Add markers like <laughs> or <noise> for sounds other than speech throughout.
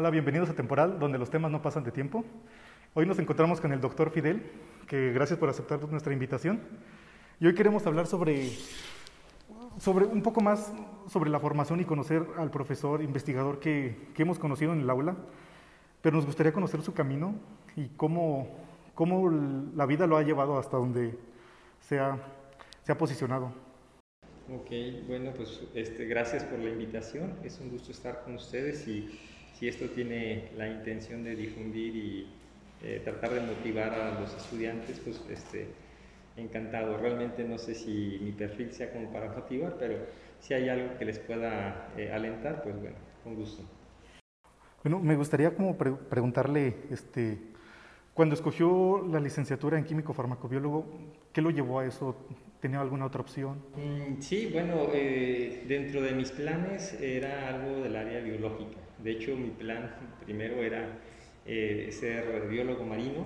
Hola, bienvenidos a Temporal, donde los temas no pasan de tiempo. Hoy nos encontramos con el doctor Fidel, que gracias por aceptar nuestra invitación. Y hoy queremos hablar sobre, sobre un poco más sobre la formación y conocer al profesor investigador que, que hemos conocido en el aula, pero nos gustaría conocer su camino y cómo, cómo la vida lo ha llevado hasta donde se ha, se ha posicionado. Ok, bueno, pues este, gracias por la invitación. Es un gusto estar con ustedes y si esto tiene la intención de difundir y eh, tratar de motivar a los estudiantes, pues este, encantado. Realmente no sé si mi perfil sea como para motivar, pero si hay algo que les pueda eh, alentar, pues bueno, con gusto. Bueno, me gustaría como preguntarle, este, cuando escogió la licenciatura en químico farmacobiólogo, ¿qué lo llevó a eso? ¿Tenía alguna otra opción? Mm, sí, bueno, eh, dentro de mis planes era algo del área biológica. De hecho, mi plan primero era eh, ser biólogo marino.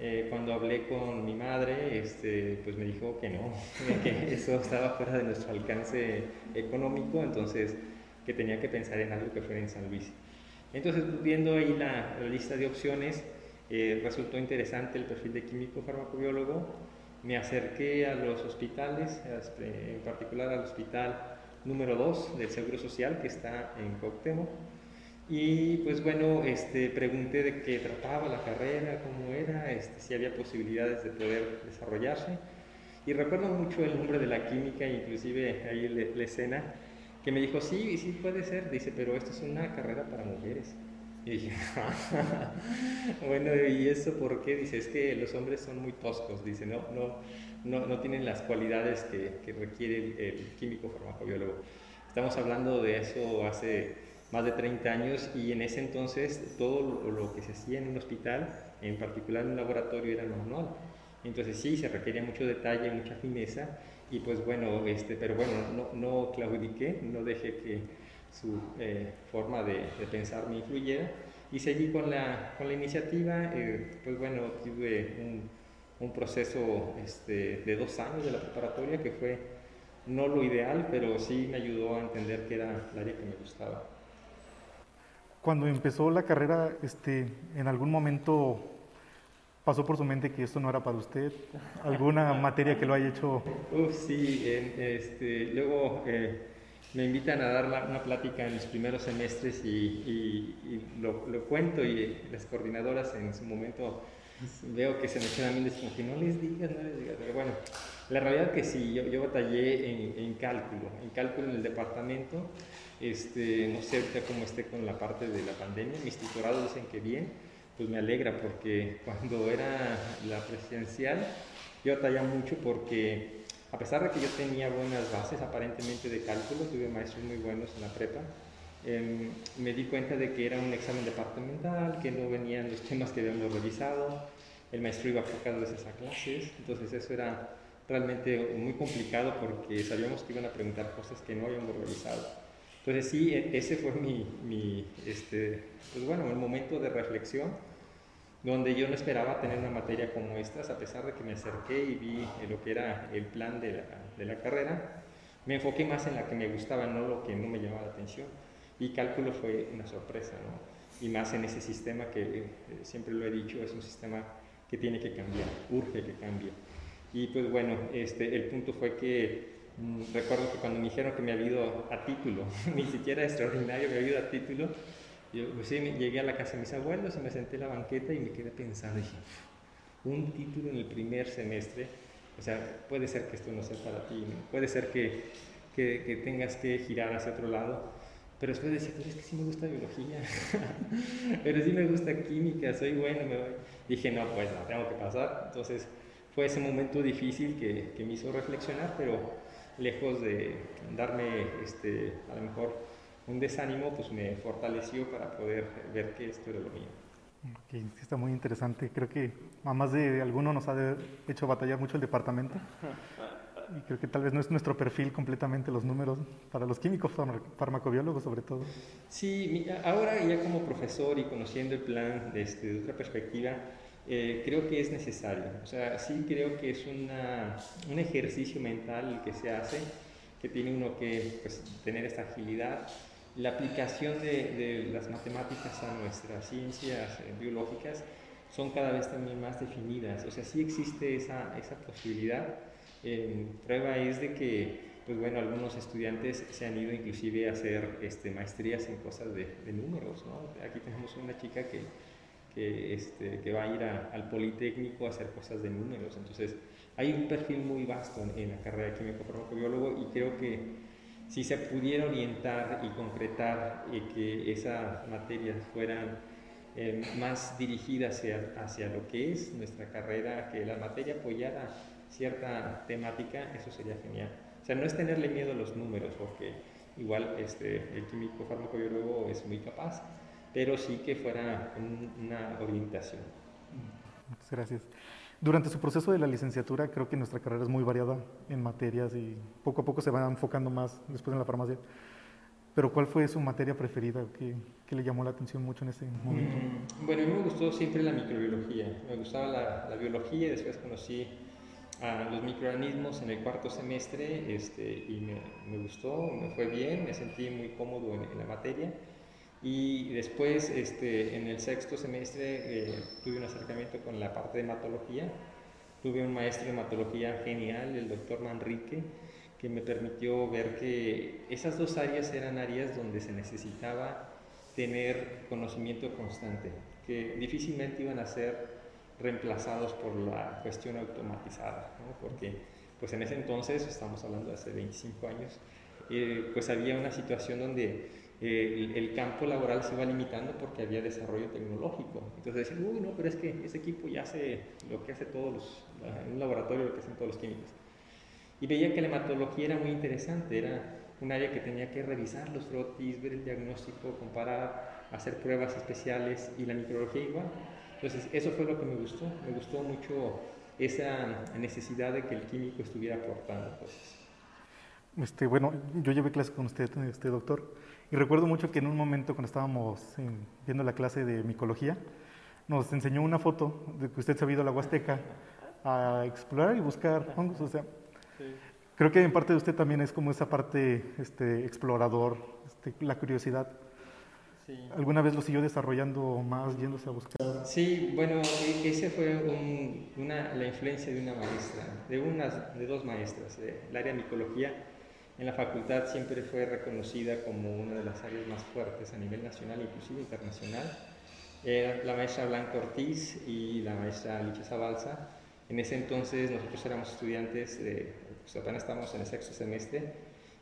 Eh, cuando hablé con mi madre, este, pues me dijo que no, <laughs> que eso estaba fuera de nuestro alcance económico, entonces que tenía que pensar en algo que fuera en San Luis. Entonces, viendo ahí la, la lista de opciones, resultó interesante el perfil de químico farmacobiólogo me acerqué a los hospitales, este, en particular al hospital número 2 del Seguro Social que está en Coctemo. Y pues bueno, este, pregunté de qué trataba la carrera, cómo era, este, si había posibilidades de poder desarrollarse. Y recuerdo mucho el nombre de la química, inclusive ahí la escena, que me dijo, sí, sí puede ser, dice, pero esto es una carrera para mujeres. Y dije, <laughs> bueno, ¿y eso por qué? Dice, es que los hombres son muy toscos, dice, no, no, no, no tienen las cualidades que, que requiere el, químico farmacobiólogo. Estamos hablando de eso hace más de 30 años y en ese entonces todo lo, que se hacía en un hospital, en particular en un laboratorio, era manual. Entonces sí, se requería mucho detalle, mucha fineza y pues bueno, este, pero bueno, no, no claudiqué, no dejé que su eh, forma de, pensar me influyera y seguí con la, con la iniciativa, eh, pues bueno, tuve un, un proceso este, de dos años de la preparatoria que fue no lo ideal, pero sí me ayudó a entender que era el área que me gustaba. Cuando empezó la carrera, este, ¿en algún momento pasó por su mente que esto no era para usted? ¿Alguna materia que lo haya hecho? <laughs> Uf, sí, este, luego... Eh, me invitan a dar una plática en los primeros semestres y, lo, cuento y las coordinadoras en su momento veo que se me quedan bien como que no les digas, no les digas, pero bueno, la realidad es que sí, yo, yo batallé en, en, cálculo, en cálculo en el departamento, este, no sé cómo esté con la parte de la pandemia, mis tutorados dicen que bien, pues me alegra porque cuando era la presidencial yo batallaba mucho porque a pesar de que yo tenía buenas bases aparentemente de cálculo, tuve maestros muy buenos en la prepa, em, me di cuenta de que era un examen departamental, que no venían los temas que habíamos revisado, el maestro iba pocas veces a clases, entonces eso era realmente muy complicado porque sabíamos que iban a preguntar cosas que no habíamos revisado. Entonces sí, e, ese fue mi, mi este, pues bueno, el momento de reflexión donde yo no esperaba tener una materia como estas, a pesar de que me acerqué y vi lo que era el plan de la, de la carrera, me enfoqué más en la que me gustaba, no lo que no me llamaba la atención. Y cálculo fue una sorpresa, ¿no? Y más en ese sistema que eh, siempre lo he dicho, es un sistema que tiene que cambiar, urge que cambie. Y pues bueno, este, el punto fue que mm, recuerdo que cuando me dijeron que me había ido a título, <laughs> ni siquiera extraordinario, me había ido a título, yo pues sí, llegué a la casa de mis abuelos y me senté en la banqueta y me quedé pensando, dije, un título en el primer semestre, o sea, puede ser que esto no sea para ti, puede ser que, que, tengas que girar hacia otro lado, pero después decía, pero es que sí me gusta biología, <laughs> pero sí me gusta química, soy bueno, me voy. Dije, no, pues no, tengo que pasar, entonces fue ese momento difícil que, que me hizo reflexionar, pero lejos de darme, este, a lo mejor, un desánimo, pues me fortaleció para poder ver que esto era lo mío. Okay, está muy interesante. Creo que a más de alguno nos ha hecho batallar mucho el departamento. Y creo que tal vez no es nuestro perfil completamente los números para los químicos farmacobiólogos sobre todo. Sí, ahora ya como profesor y conociendo el plan desde otra perspectiva, eh, creo que es necesario. O sea, sí creo que es una, un ejercicio mental el que se hace, que tiene uno que pues, tener esta agilidad la aplicación de, las matemáticas a nuestras ciencias eh, biológicas son cada vez también más definidas. O sea, sí existe esa, esa posibilidad. prueba es de que, pues bueno, algunos estudiantes se han ido inclusive a hacer este, maestrías en cosas de, números. ¿no? Aquí tenemos una chica que, que, este, que va a ir al Politécnico a hacer cosas de números. Entonces, hay un perfil muy vasto en, la carrera de químico farmacobiólogo y creo que si se pudiera orientar y concretar y que esas materias fueran eh, más dirigidas hacia, hacia lo que es nuestra carrera, que la materia apoyara cierta temática, eso sería genial. O sea, no es tenerle miedo a los números, porque igual este, el químico farmacobiólogo es muy capaz, pero sí que fuera una orientación. Muchas gracias. Durante su proceso de la licenciatura, creo que nuestra carrera es muy variada en materias y poco a poco se va enfocando más después en la farmacia. Pero ¿cuál fue su materia preferida que, que le llamó la atención mucho en ese momento? Mm, bueno, a mí me gustó siempre la microbiología. Me gustaba la, la biología después conocí a los microorganismos en el cuarto semestre este, y me, me, gustó, me fue bien, me sentí muy cómodo en, en la materia. Y después, este, en el sexto semestre, eh, tuve un acercamiento con la parte de hematología. Tuve un maestro de hematología genial, el doctor Manrique, que me permitió ver que esas dos áreas eran áreas donde se necesitaba tener conocimiento constante, que difícilmente iban a ser reemplazados por la cuestión automatizada, porque pues en ese entonces, estamos hablando de hace 25 años, eh, pues había una situación donde el, campo laboral se va limitando porque había desarrollo tecnológico. Entonces decían, uy, no, pero es que ese equipo ya hace lo que hace todos los, en un laboratorio lo que hacen todos los químicos. Y veía que la hematología era muy interesante, era un área que tenía que revisar los frotis, ver el diagnóstico, comparar, hacer pruebas especiales y la microbiología igual. Entonces eso fue lo que me gustó, me gustó mucho esa necesidad de que el químico estuviera aportando cosas. Este, bueno, yo llevé clases con usted, este doctor. Y recuerdo mucho que en un momento cuando estábamos viendo la clase de micología, nos enseñó una foto de que usted se había ido a la Huasteca a explorar y buscar hongos. O sea, creo que en parte de usted también es como esa parte este, explorador, este, la curiosidad. ¿Alguna vez lo siguió desarrollando más, yéndose a buscar? Sí, bueno, e-, ese fue una, la influencia de una maestra, de, unas, de dos maestras, del área de micología en la facultad siempre fue reconocida como una de las áreas más fuertes a nivel nacional e inclusive internacional. Era la maestra Blanca Ortiz y la maestra Licha Zabalza. En ese entonces nosotros éramos estudiantes, pues apenas estábamos en el sexto semestre,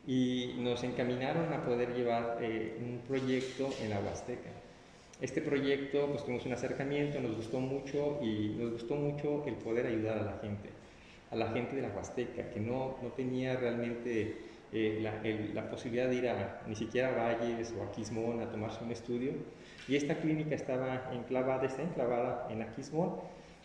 y nos encaminaron a poder llevar eh, un proyecto en la Huasteca. Este proyecto, pues tuvimos un acercamiento, nos gustó mucho y nos gustó mucho el poder ayudar a la gente, a la gente de la Huasteca, que no, no tenía realmente eh, la, posibilidad de ir a ni siquiera a Valles o a Quismón a tomarse un estudio. Y esta clínica estaba enclavada, está enclavada en Aquismón,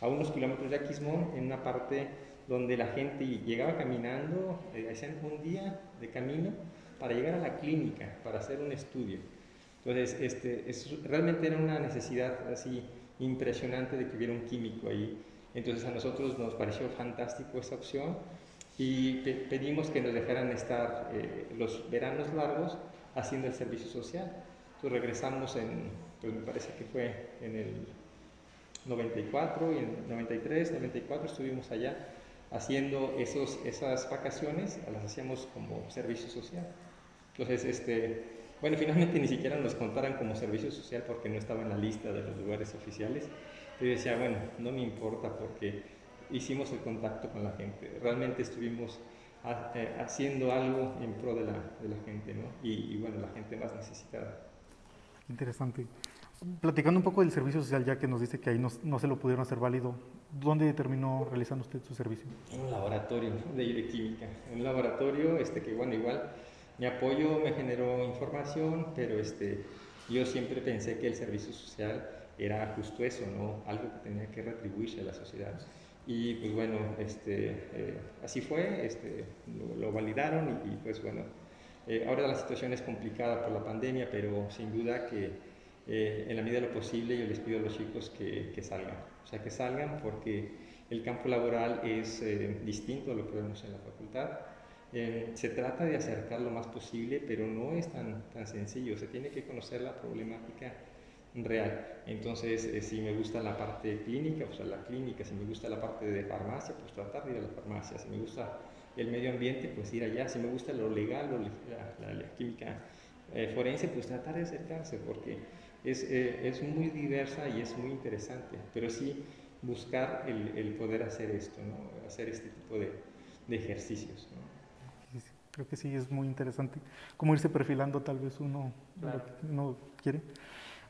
a unos kilómetros de Aquismón, en una parte donde la gente llegaba caminando, eh, hacían un día de camino para llegar a la clínica, para hacer un estudio. Entonces, este, realmente era una necesidad así impresionante de que hubiera un químico ahí. Entonces a nosotros nos pareció fantástico esa opción y pedimos que nos dejaran estar eh, los veranos largos haciendo el servicio social. Entonces regresamos en, pues me parece que fue en el 94 y en 93, 94 estuvimos allá haciendo esos, esas vacaciones, las hacíamos como servicio social. Entonces, este, bueno, finalmente ni siquiera nos contaran como servicio social porque no estaba en la lista de los lugares oficiales. Yo decía, bueno, no me importa porque hicimos el contacto con la gente. Realmente estuvimos eh, haciendo algo en pro de la, de la gente, ¿no? Y, bueno, la gente más necesitada. Interesante. Platicando un poco del servicio social, ya que nos dice que ahí no, no, se lo pudieron hacer válido, ¿dónde terminó realizando usted su servicio? En un laboratorio de química. En un laboratorio, este, que bueno, igual mi apoyo me generó información, pero este, yo siempre pensé que el servicio social era justo eso, ¿no? Algo que tenía que retribuirse a la sociedad. Y pues bueno, este, eh, así fue, este, lo, validaron y, pues bueno, eh, ahora la situación es complicada por la pandemia, pero sin duda que eh, en la medida de lo posible yo les pido a los chicos que, que salgan, o sea, que salgan porque el campo laboral es distinto a lo que vemos en la facultad. Eh, se trata de acercar lo más posible, pero no es tan, tan sencillo. Se tiene que conocer la problemática real. Entonces, eh, si me gusta la parte clínica, pues a la clínica. Si me gusta la parte de farmacia, pues tratar de ir a la farmacia. Si me gusta el medio ambiente, pues ir allá. Si me gusta lo legal, la, química eh, forense, pues tratar de acercarse, porque es, es, muy diversa y es muy interesante. Pero sí buscar el, el poder hacer esto, ¿no? hacer este tipo de, de ejercicios. ¿no? Creo que sí es muy interesante cómo irse perfilando tal vez uno, no quiere.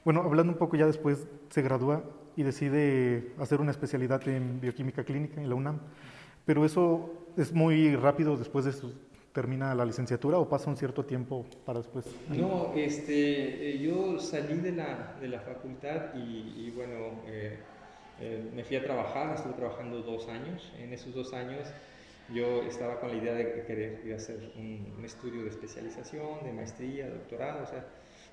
Bueno, hablando un poco ya después, se gradúa y decide hacer una especialidad en bioquímica clínica en la UNAM. Pero eso es muy rápido después de su, termina la licenciatura o pasa un cierto tiempo para después? No, este, eh, yo salí de la, de la facultad y, bueno, eh, eh, me fui a trabajar, estuve trabajando dos años. En esos dos años yo estaba con la idea de querer ir hacer un, estudio de especialización, de maestría, doctorado, o sea,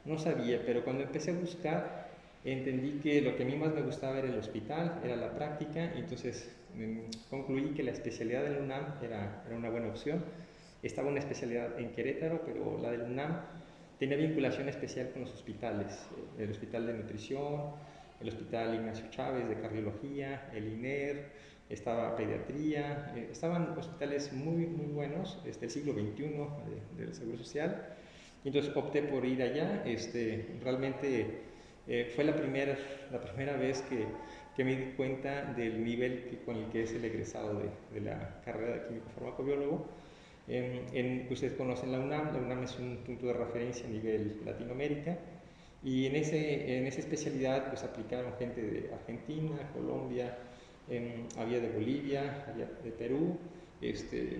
no sabía, pero cuando empecé a buscar, entendí que lo que a mí más me gustaba era el hospital, era la práctica, entonces mm, concluí que la especialidad del UNAM era, era una buena opción. Estaba una especialidad en Querétaro, pero la del UNAM tenía vinculación especial con los hospitales, el Hospital de Nutrición, el Hospital Ignacio Chávez de Cardiología, el INER, estaba pediatría, eh, estaban hospitales muy, muy buenos, este, el siglo XXI del Seguro Social. Entonces opté por ir allá. Este, realmente eh, fue la primera, la primera vez que, que, me di cuenta del nivel con el que es el egresado de, de la carrera de químico farmacobiólogo. En, en, ustedes conocen la UNAM, la UNAM es un punto de referencia a nivel Latinoamérica y en, ese, en esa especialidad pues aplicaron gente de Argentina, Colombia, había de Bolivia, había de Perú, este,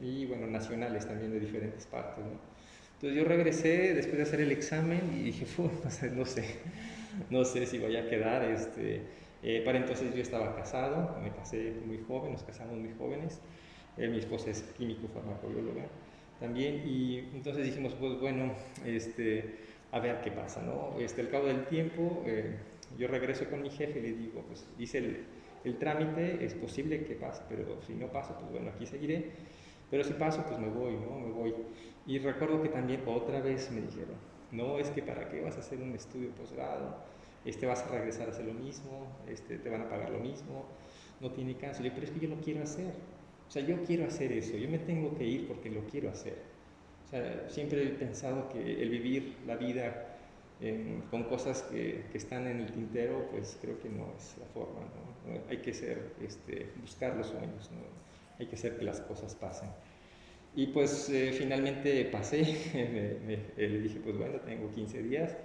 y bueno, nacionales también de diferentes partes. Entonces yo regresé después de hacer el examen y dije, <laughs> no sé, no sé si voy a quedar. Este, eh, para entonces yo estaba casado, me casé muy joven, nos casamos muy jóvenes. Eh, mi esposa es químico farmacobióloga también y entonces dijimos, pues bueno, este, a ver qué pasa, ¿no? Este, al cabo del tiempo eh, yo regreso con mi jefe y le digo, pues hice el, el trámite, es posible que pase, pero si no pasa, pues bueno, aquí seguiré. Pero si paso, pues me voy, ¿no? Me voy. Y recuerdo que también otra vez me dijeron, no, es que para qué vas a hacer un estudio posgrado, este vas a regresar a hacer lo mismo, este, te van a pagar lo mismo, no tiene caso. Le pero es que yo lo quiero hacer. O sea, yo quiero hacer eso, yo me tengo que ir porque lo quiero hacer. O sea, siempre he pensado que el vivir la vida con cosas que, que, están en el tintero, pues creo que no es la forma. ¿no? Hay que ser, este, buscar los sueños, ¿no? hay que hacer que las cosas pasen. Y pues eh, finalmente pasé, <laughs> le dije, pues bueno, tengo 15 días,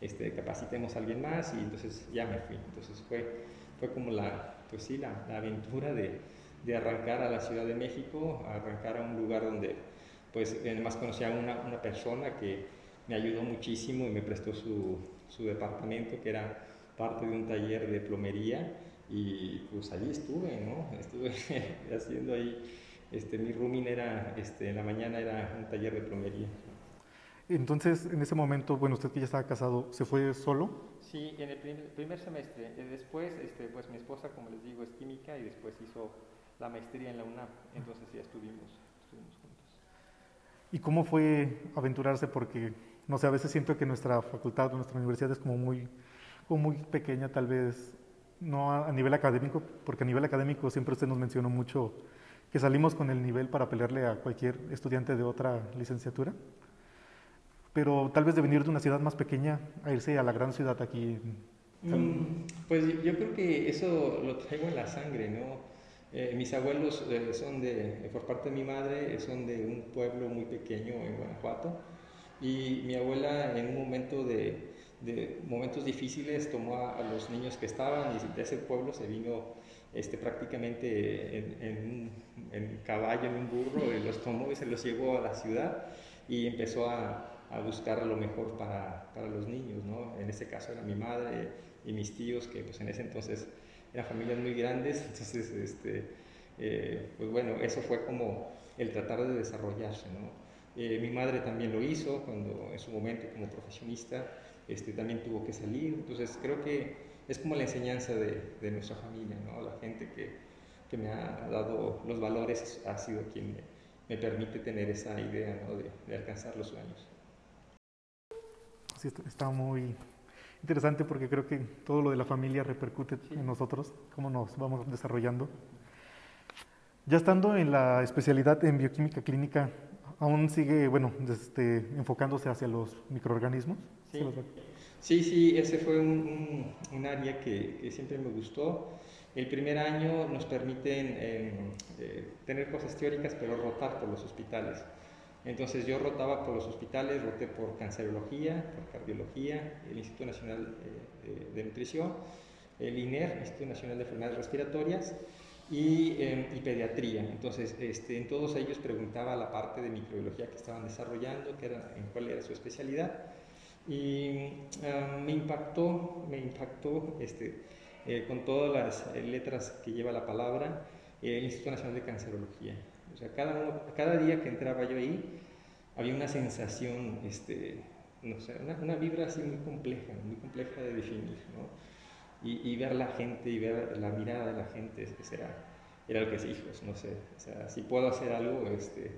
este, capacitemos a alguien más y entonces ya me fui. Entonces fue, fue como la, pues sí, la, la aventura de, de, arrancar a la Ciudad de México, arrancar a un lugar donde pues además conocía a una, una persona que me ayudó muchísimo y me prestó su, su departamento, que era parte de un taller de plomería, y pues allí estuve, ¿no? Estuve <laughs> haciendo ahí, este, mi rooming era, este, en la mañana era un taller de plomería. Entonces, en ese momento, bueno, usted que ya estaba casado, ¿se fue solo? Sí, en el primer, semestre. Eh, después, este, pues mi esposa, como les digo, es química y después hizo la maestría en la UNAM, entonces ya estuvimos, estuvimos juntos. ¿Y cómo fue aventurarse? Porque no sé, a veces siento que nuestra facultad o nuestra universidad es como muy, como muy pequeña, tal vez, no a, nivel académico, porque a nivel académico siempre usted nos mencionó mucho que salimos con el nivel para pelearle a cualquier estudiante de otra licenciatura. Pero tal vez de venir de una ciudad más pequeña a irse a la gran ciudad aquí. Mm, pues yo creo que eso lo traigo en la sangre, ¿no? Eh, mis abuelos eh, son de, por parte de mi madre, son de un pueblo muy pequeño en Guanajuato y mi abuela en un momento de, de momentos difíciles tomó a, los niños que estaban y de ese pueblo se vino este, prácticamente en, en, caballo, en un burro, y los tomó y se los llevó a la ciudad y empezó a, a buscar lo mejor para, para, los niños, ¿no? En este caso era mi madre y mis tíos, que pues en ese entonces eran familias muy grandes, <laughs> entonces, este, eh, pues bueno, eso fue como el tratar de desarrollarse, ¿no? Eh, mi madre también lo hizo cuando en su momento como profesionista este, también tuvo que salir. Entonces creo que es como la enseñanza de, de nuestra familia, ¿no? La gente que, que, me ha dado los valores ha sido quien me, me permite tener esa idea ¿no? de, de, alcanzar los sueños. Sí, está muy interesante porque creo que todo lo de la familia repercute en nosotros, cómo nos vamos desarrollando. Ya estando en la especialidad en bioquímica clínica, aún sigue, bueno, este, enfocándose hacia los microorganismos. Sí, sí, ese fue un, un, área que, que, siempre me gustó. El primer año nos permiten eh, tener cosas teóricas, pero rotar por los hospitales. Entonces yo rotaba por los hospitales, roté por cancerología, por cardiología, el Instituto Nacional eh, de Nutrición, el INER, Instituto Nacional de Enfermedades Respiratorias, y, eh, y, pediatría. Entonces, este, en todos ellos preguntaba la parte de microbiología que estaban desarrollando, que era, en cuál era su especialidad. Y ah, me impactó, me impactó este, eh, con todas las letras que lleva la palabra, el Instituto Nacional de Cancerología. O sea, cada, cada día que entraba yo ahí, había una sensación, este, no sé, una, una, vibra así muy compleja, muy compleja de definir, ¿no? y, y, ver la gente y ver la mirada de la gente, ese era, era el que es hijos, no sé, o sea, si puedo hacer algo, este,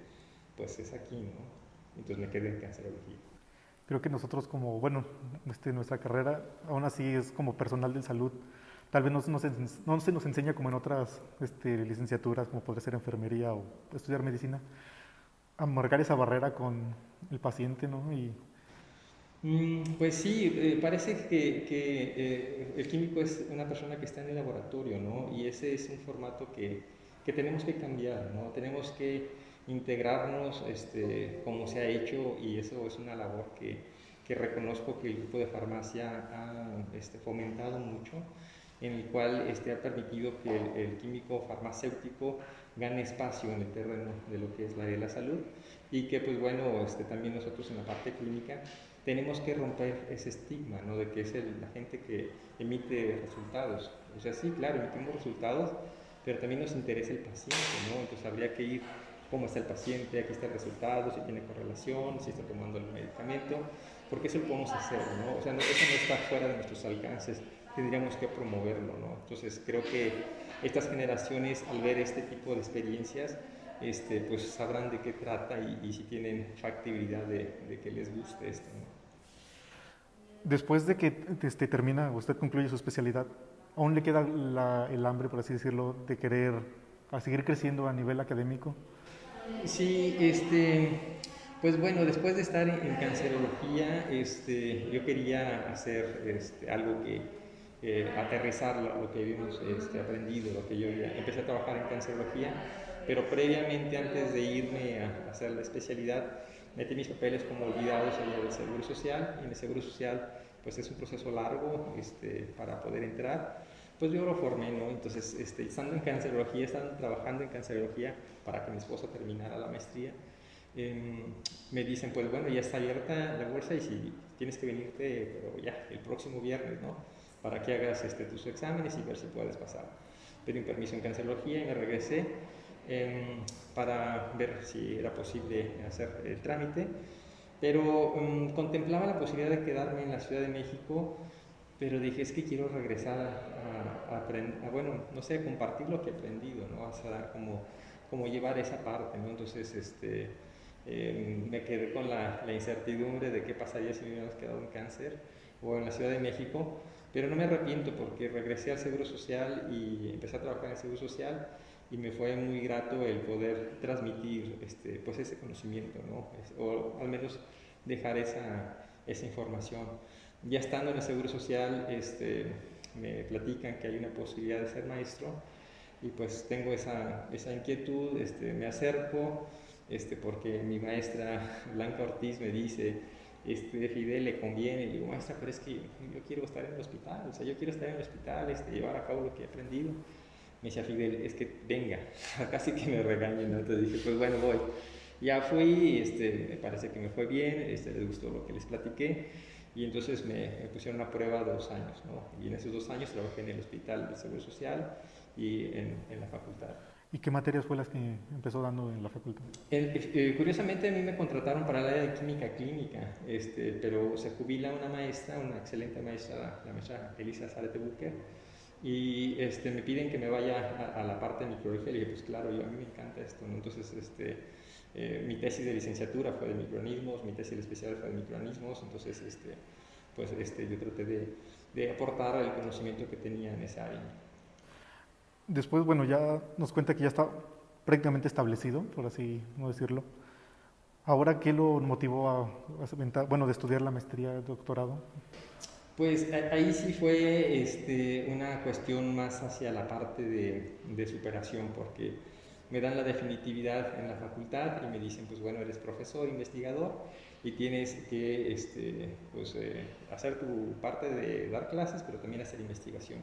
pues es aquí, ¿no? Entonces me quedé en cancerología. Creo que nosotros como, bueno, este, nuestra carrera aún así es como personal de salud, tal vez no, no, se, no se nos enseña como en otras este, licenciaturas, como podría ser enfermería o estudiar medicina, a marcar esa barrera con el paciente, ¿no? Y Mm, pues sí, eh, parece que, que eh, el químico es una persona que está en el laboratorio, ¿no? Y ese es un formato que, que tenemos que cambiar, ¿no? Tenemos que integrarnos este, como se ha hecho y eso es una labor que, que reconozco que el grupo de farmacia ha este, fomentado mucho, en el cual este, ha permitido que el, el, químico farmacéutico gane espacio en el terreno de lo que es la de la salud y que pues bueno, este, también nosotros en la parte clínica tenemos que romper ese estigma, ¿no? De que es la gente que emite resultados. O sea, sí, claro, emitimos resultados, pero también nos interesa el paciente, ¿no? Entonces habría que ir cómo está el paciente, aquí está el resultado, si tiene correlación, si está tomando el medicamento, porque eso lo podemos hacer, ¿no? O sea, no, eso no está fuera de nuestros alcances, tendríamos que promoverlo, ¿no? Entonces creo que estas generaciones, al ver este tipo de experiencias, este, pues sabrán de qué trata y, y si tienen factibilidad de, de, que les guste esto. ¿no? Después de que este, termina, usted concluye su especialidad, ¿aún le queda la, el hambre, por así decirlo, de querer a seguir creciendo a nivel académico? Sí, este, pues bueno, después de estar en, cancerología, este, yo quería hacer este, algo que eh, aterrizar lo, lo, que habíamos este, aprendido, lo que yo ya empecé a trabajar en cancerología, pero previamente, antes de irme a, a hacer la especialidad, metí mis papeles como olvidados allá del Seguro Social y en el Seguro Social pues es un proceso largo este, para poder entrar. Pues yo lo formé, ¿no? Entonces, este, estando en cancerología, estando trabajando en cancerología para que mi esposa terminara la maestría, eh, me dicen, pues bueno, ya está abierta la bolsa y si tienes que venirte, pero ya, el próximo viernes, ¿no? Para que hagas este, tus exámenes y ver si puedes pasar. Pedí un permiso en cancerología y me regresé eh, para ver si era posible hacer el trámite, pero um, contemplaba la posibilidad de quedarme en la Ciudad de México, pero dije, es que quiero regresar a, a, bueno, no sé, compartir lo que he aprendido, ¿no? O sea, como, como llevar esa parte, ¿no? Entonces, este, eh, me quedé con la, la, incertidumbre de qué pasaría si me hubiéramos quedado en cáncer o en la Ciudad de México, pero no me arrepiento porque regresé al Seguro Social y empecé a trabajar en el Seguro Social y me fue muy grato el poder transmitir este, pues ese conocimiento, ¿no? o al menos dejar esa, esa información. Ya estando en el Seguro Social, este, me platican que hay una posibilidad de ser maestro y pues tengo esa, esa inquietud, este, me acerco este, porque mi maestra Blanca Ortiz me dice, este, Fidel le conviene, y digo, maestra, pero es que yo quiero estar en el hospital, o sea, yo quiero estar en el hospital, este, llevar a cabo lo que he aprendido me decía Fidel, es que venga, <laughs> casi que me regañen, ¿no? entonces dije, pues bueno, voy. Ya fui, este, me parece que me fue bien, este, les gustó lo que les platiqué, y entonces me, me, pusieron a prueba dos años, ¿no? Y en esos dos años trabajé en el Hospital del Seguro Social y en, en la facultad. ¿Y qué materias fue las que empezó dando en la facultad? El, eh, curiosamente a mí me contrataron para el área de química clínica, este, pero se jubila una maestra, una excelente maestra, la maestra Elisa Zarete Bucher, y este, me piden que me vaya a, a, la parte de microbiología. Y le dije, pues claro, yo, a mí me encanta esto, ¿no? Entonces, este, eh, mi tesis de licenciatura fue de microorganismos, mi tesis de especial fue de microorganismos, entonces este, pues este, yo traté de, de aportar el conocimiento que tenía en esa área. Después, bueno, ya nos cuenta que ya está prácticamente establecido, por así no decirlo. Ahora, ¿qué lo motivó a, bueno, de estudiar la maestría, el doctorado? Pues ahí sí fue este, una cuestión más hacia la parte de, de, superación, porque me dan la definitividad en la facultad y me dicen, pues bueno, eres profesor, investigador y tienes que este, pues, eh, hacer tu parte de dar clases, pero también hacer investigación.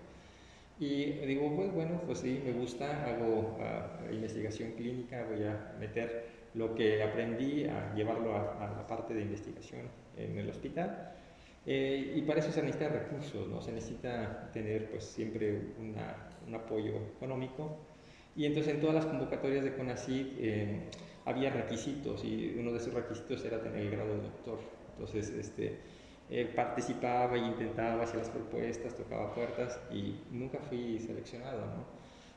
Y digo, pues bueno, pues sí, me gusta, hago uh, investigación clínica, voy a meter lo que aprendí, a llevarlo a, la parte de investigación en el hospital. Eh, y para eso se necesitan recursos, ¿no? se necesita tener pues siempre una, un apoyo económico. Y entonces en todas las convocatorias de CONACYT eh, había requisitos y uno de esos requisitos era tener el grado de doctor. Entonces, este, eh, participaba e intentaba hacer las propuestas, tocaba puertas y nunca fui seleccionado, ¿no?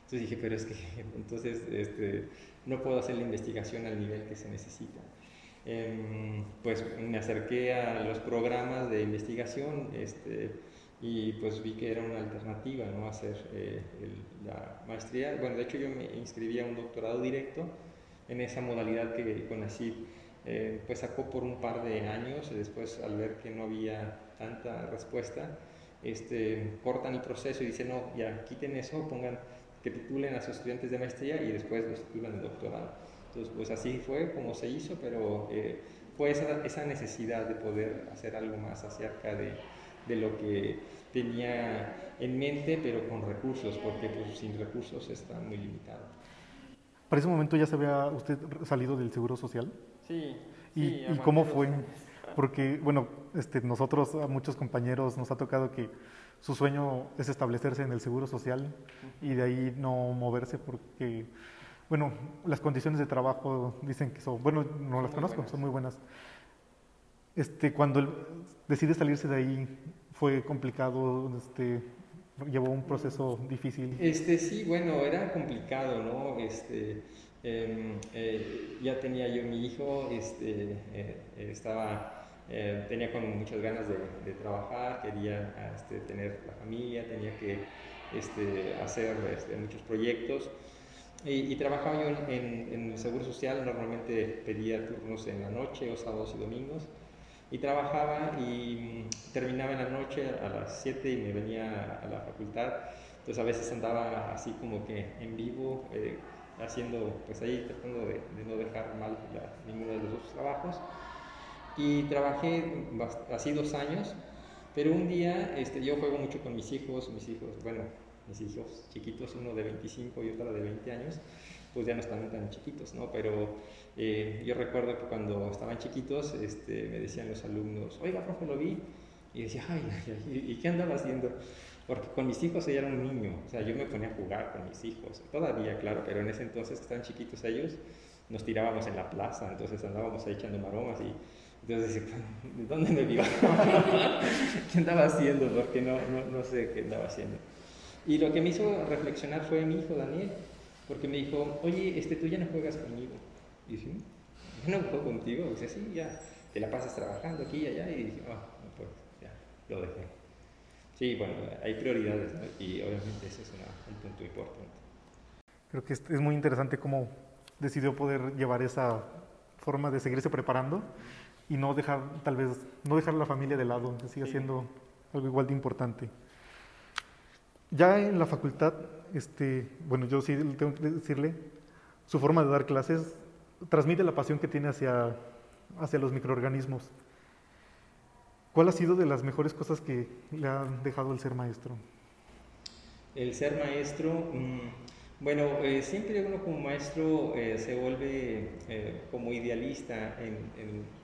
Entonces dije, pero es que <laughs> entonces este, no puedo hacer la investigación al nivel que se necesita. Em, pues me acerqué a los programas de investigación este, y pues vi que era una alternativa, ¿no? Hacer eh, la maestría. Bueno, de hecho yo me inscribí a un doctorado directo en esa modalidad que CONACYT eh, pues sacó por un par de años después al ver que no había tanta respuesta, este, cortan el proceso y dicen, no, ya quiten eso, pongan que titulen a sus estudiantes de maestría y después los titulan de doctorado. Entonces, pues así fue como se hizo, pero eh, fue esa, esa, necesidad de poder hacer algo más acerca de, de, lo que tenía en mente, pero con recursos, porque pues, sin recursos está muy limitado. ¿Para ese momento ya se había usted salido del Seguro Social? Sí. ¿Y, cómo fue? Porque, bueno, este, nosotros, a muchos compañeros, nos ha tocado que su sueño es establecerse en el Seguro Social y de ahí no moverse porque, bueno, las condiciones de trabajo dicen que son, bueno, no las conozco, son muy buenas. Este, cuando decide salirse de ahí, fue complicado, este, llevó un proceso difícil. Este, sí, bueno, era complicado, ¿no? Este, Em, eh, ya tenía yo mi hijo, este, eh, estaba, eh, tenía muchas ganas de, trabajar, quería este, tener la familia, tenía que hacer muchos proyectos. Y, trabajaba yo en, en, el Seguro Social, normalmente pedía turnos en la noche o sábados y domingos. Y trabajaba y terminaba en la noche a las 7 y me venía a la facultad. Entonces a veces andaba así como que en vivo, haciendo, pues ahí tratando de, no dejar mal ninguno de los dos trabajos. Y trabajé así dos años, pero un día este, yo juego mucho con mis hijos, mis hijos, bueno, mis hijos chiquitos, uno de 25 y otro de 20 años, pues ya no están tan chiquitos, ¿no? Pero eh, yo recuerdo que cuando estaban chiquitos este, me decían los alumnos, oiga, profe, lo vi. Y decía, ay, ¿y qué andaba haciendo? Porque con mis hijos ella era un niño, o sea, yo me ponía a jugar con mis hijos, todavía, claro, pero en ese entonces que estaban chiquitos ellos, nos tirábamos en la plaza, entonces andábamos ahí echando maromas y entonces ¿de dónde me vio? <laughs> ¿Qué andaba haciendo? Porque no, no, no, sé qué andaba haciendo. Y lo que me hizo reflexionar fue mi hijo Daniel, porque me dijo, oye, este, tú ya no juegas conmigo. Y dije, yo no juego contigo. Y dice, sí, ya, te la pasas trabajando aquí y allá. Y dije, ah, no, pues ya, lo dejé. Sí, bueno, hay prioridades y obviamente ese es un punto importante. Creo que es, muy interesante cómo decidió poder llevar esa forma de seguirse preparando y no dejar, tal vez, no dejar la familia de lado, que siga siendo algo igual de importante. Ya en la facultad, este, bueno, yo sí tengo que decirle, su forma de dar clases transmite la pasión que tiene hacia, hacia los microorganismos. ¿Cuál ha sido de las mejores cosas que le ha dejado el ser maestro? El ser maestro, mm, bueno, eh, siempre uno como maestro eh, se vuelve eh, como idealista en, en,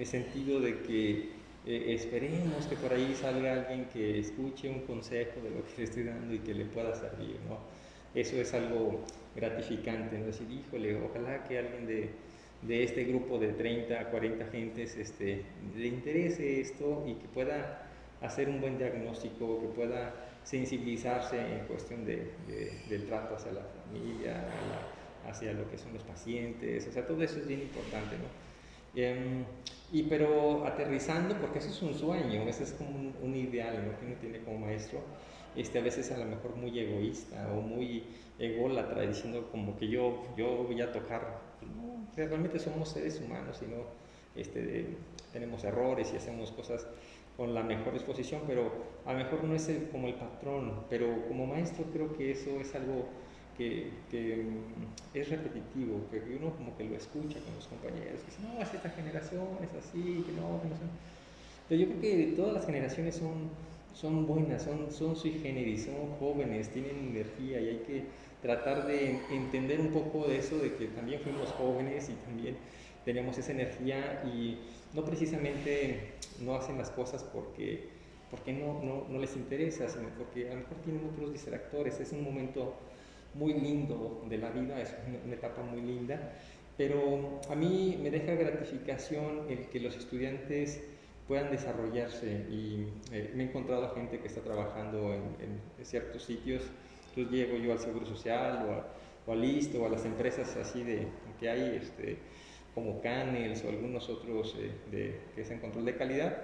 el sentido de que esperemos que por ahí salga alguien que escuche un consejo de lo que le estoy dando y que le pueda servir, ¿no? Eso es algo gratificante, ¿no? Decir, híjole, ojalá que alguien de de este grupo de 30 a 40 gentes este, le interese esto y que pueda hacer un buen diagnóstico, que pueda sensibilizarse en cuestión de, del trato hacia la familia, hacia lo que son los pacientes, o sea, todo eso es bien importante. Em, y pero aterrizando, porque eso es un sueño, ese es como un, ideal ¿no? que uno tiene como maestro, este, a veces a lo mejor muy egoísta o muy ególatra, diciendo como que yo, yo voy a tocar, no, realmente somos seres humanos y no este, tenemos errores y hacemos cosas con la mejor disposición, pero a lo mejor no es como el patrón, pero como maestro creo que eso es algo que, mm, es repetitivo, que uno como que lo escucha con los compañeros, que dicen, no, es esta generación, es así, que no, que no son... Pero yo creo que todas las generaciones son, son buenas, son, son sui generis, son jóvenes, tienen energía y hay que tratar de entender un poco de eso, de que también fuimos jóvenes y también tenemos esa energía y no precisamente no hacen las cosas porque, porque no, no, no les interesa, sino porque a lo mejor tienen otros distractores, es un momento muy lindo de la vida, es una etapa muy linda, pero a mí me deja gratificación el que los estudiantes puedan desarrollarse y eh, me he encontrado gente que está trabajando en, ciertos sitios, entonces llego yo al Seguro Social o, a, o al Listo o a las empresas así de que hay este, como Canels o algunos otros eh, de, que es en control de calidad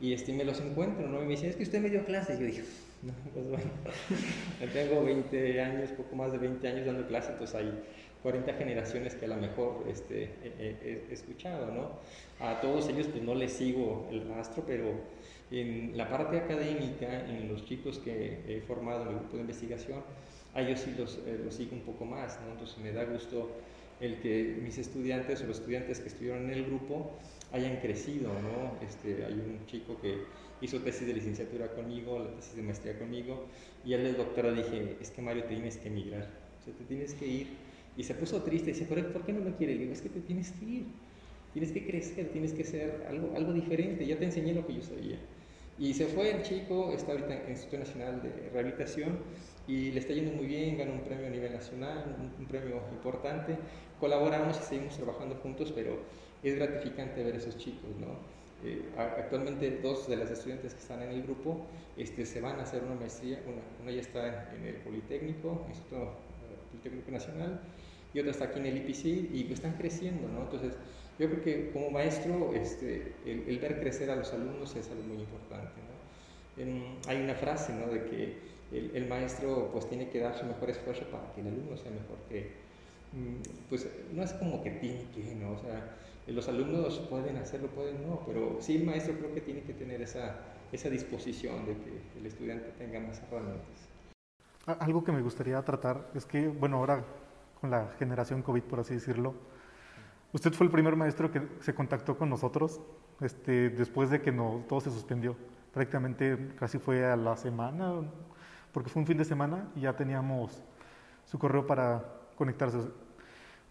y este, me los encuentro ¿no? y me dicen, es que usted me dio clases, yo dije, <laughs> no, pues bueno, <laughs> tengo 20 años, poco más de 20 años dando clases, entonces hay 40 generaciones que a lo mejor este, he, escuchado, ¿no? A todos ellos pues no les sigo el rastro, pero en la parte académica, en los chicos que he formado en el grupo de investigación, a ellos sí los, eh, los sigo un poco más, ¿no? Entonces me da gusto el que mis estudiantes o los estudiantes que estuvieron en el grupo hayan crecido, ¿no? Este, hay un chico que hizo tesis de licenciatura conmigo, la tesis de maestría conmigo, y él de doctora dije, es que Mario, te tienes que emigrar, o sea, te tienes que ir. Y se puso triste y dice, ¿por qué no me quiere? Y digo, es que te tienes que ir, tienes que crecer, tienes que ser algo, algo diferente, ya te enseñé lo que yo sabía. Y se fue el chico, está ahorita en el Instituto Nacional de Rehabilitación y le está yendo muy bien, ganó un premio a nivel nacional, un, un premio importante. Colaboramos y seguimos trabajando juntos, pero es gratificante ver a esos chicos, ¿no? Eh, actualmente dos de las estudiantes que están en el grupo este, se van a hacer una maestría, una, ya está en el Politécnico, Instituto eh, Politécnico Nacional, y otra está aquí en el IPC y están creciendo, ¿no? Entonces, yo creo que como maestro, este, el, ver crecer a los alumnos es algo muy importante, hay una frase, ¿no? De que el, el, maestro pues tiene que dar su mejor esfuerzo para que el alumno sea mejor que, mm, pues no es como que tiene que, ¿no? O sea, los alumnos pueden hacerlo, pueden no, pero sí el maestro creo que tiene que tener esa, esa disposición de que el estudiante tenga más herramientas. Algo que me gustaría tratar es que, bueno, ahora con la generación COVID, por así decirlo, usted fue el primer maestro que se contactó con nosotros este, después de que no, todo se suspendió. Prácticamente casi fue a la semana, porque fue un fin de semana y ya teníamos su correo para conectarse.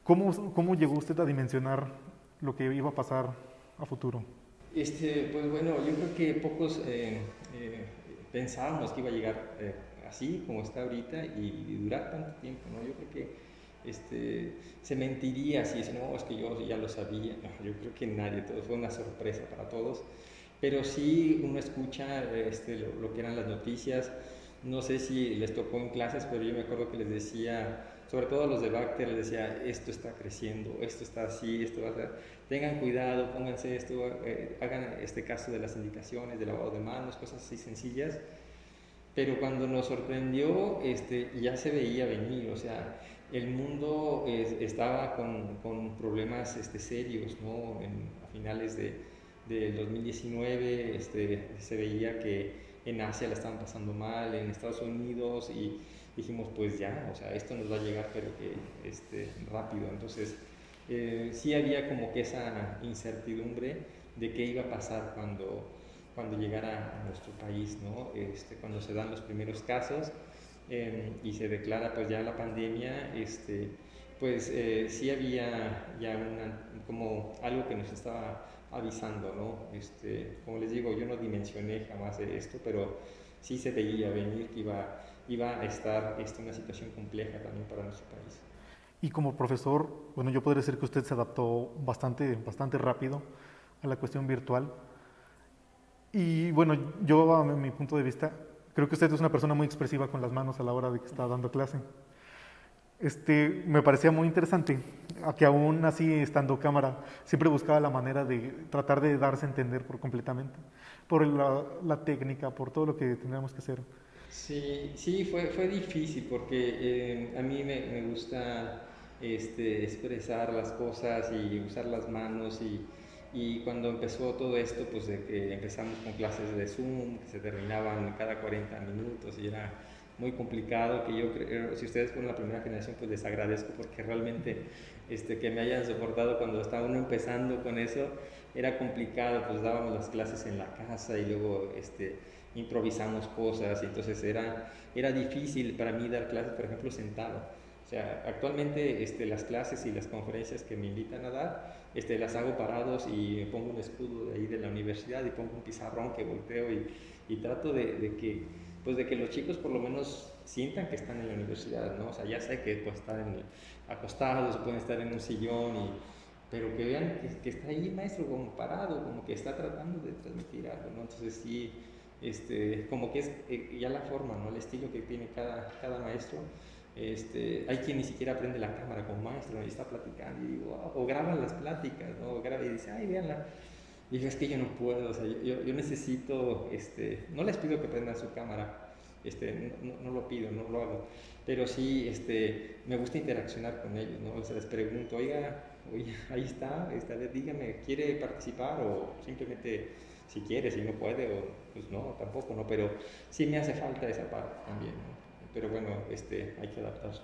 ¿Cómo, cómo llegó usted a dimensionar lo que iba a pasar a futuro? Este, pues bueno, yo creo que pocos eh, eh, pensábamos que iba a llegar eh, así como está ahorita y, durar tanto tiempo, ¿no? Yo creo que este, se mentiría si dice, no, es que yo ya lo sabía, yo creo que nadie, todo fue una sorpresa para todos, pero sí uno escucha este, lo, lo, que eran las noticias, no sé si les tocó en clases, pero yo me acuerdo que les decía sobre todo los de Bacter les decía, esto está creciendo, esto está así, esto va a ser, tengan cuidado, pónganse esto, eh, hagan este caso de las indicaciones, de lavado de manos, cosas así sencillas. Pero cuando nos sorprendió, este, ya se veía venir, o sea, el mundo estaba con, con, problemas este, serios, ¿no? a finales de, de 2019 este, se veía que en Asia la estaban pasando mal, en Estados Unidos y dijimos, pues ya, o sea, esto nos va a llegar, pero que este, rápido. Entonces, eh, sí había como que esa incertidumbre de qué iba a pasar cuando, cuando llegara a nuestro país, ¿no? Este, cuando se dan los primeros casos em, y se declara pues ya la pandemia, este, pues eh, sí había ya una, como algo que nos estaba avisando, ¿no? Este, como les digo, yo no dimensioné jamás esto, pero sí se veía venir que iba iba a estar esta, una situación compleja también para nuestro país. Y como profesor, bueno, yo podría decir que usted se adaptó bastante, bastante rápido a la cuestión virtual. Y bueno, yo a mi punto de vista, creo que usted es una persona muy expresiva con las manos a la hora de que está dando clase. este, me parecía muy interesante, que aún así estando cámara, siempre buscaba la manera de tratar de darse a entender por completamente, por la, técnica, por todo lo que teníamos que hacer. Sí, sí, fue, fue difícil porque eh, a mí me, me gusta este, expresar las cosas y usar las manos y, y, cuando empezó todo esto, pues de que empezamos con clases de Zoom que se terminaban cada 40 minutos y era muy complicado, que yo creo, si ustedes fueron la primera generación, pues les agradezco porque realmente este, que me hayan soportado cuando estaba uno empezando con eso, era complicado, pues dábamos las clases en la casa y luego este, improvisamos cosas, entonces era, era difícil para mí dar clases, por ejemplo, sentado. O sea, actualmente este, las clases y las conferencias que me invitan a dar, este, las hago parados y pongo un escudo de ahí de la universidad y pongo un pizarrón que volteo y, y trato de, de que pues de que los chicos por lo menos sientan que están en la universidad, ¿no? O sea, ya sé que pues, están acostados, pueden estar en un sillón, y, pero que vean que, está ahí maestro como parado, como que está tratando de transmitir algo, ¿no? Entonces sí, este, como que es eh, ya la forma, ¿no? El estilo que tiene cada, cada maestro. Este, hay quien ni siquiera aprende la cámara como maestro y está platicando y digo, o graban las pláticas, ¿no? O graba y dice, ay, véanla y dije, es que yo no puedo, o sea, yo, yo necesito, este, no les pido que prendan su cámara, este, no, no, lo pido, no lo hago, pero sí este, me gusta interaccionar con ellos, ¿no? O sea, les pregunto, oiga, oiga ahí está, vez dígame, ¿quiere participar? O simplemente si quiere, si no puede, o pues no, tampoco, ¿no? Pero sí me hace falta esa parte también. Pero bueno, este, hay que adaptarse.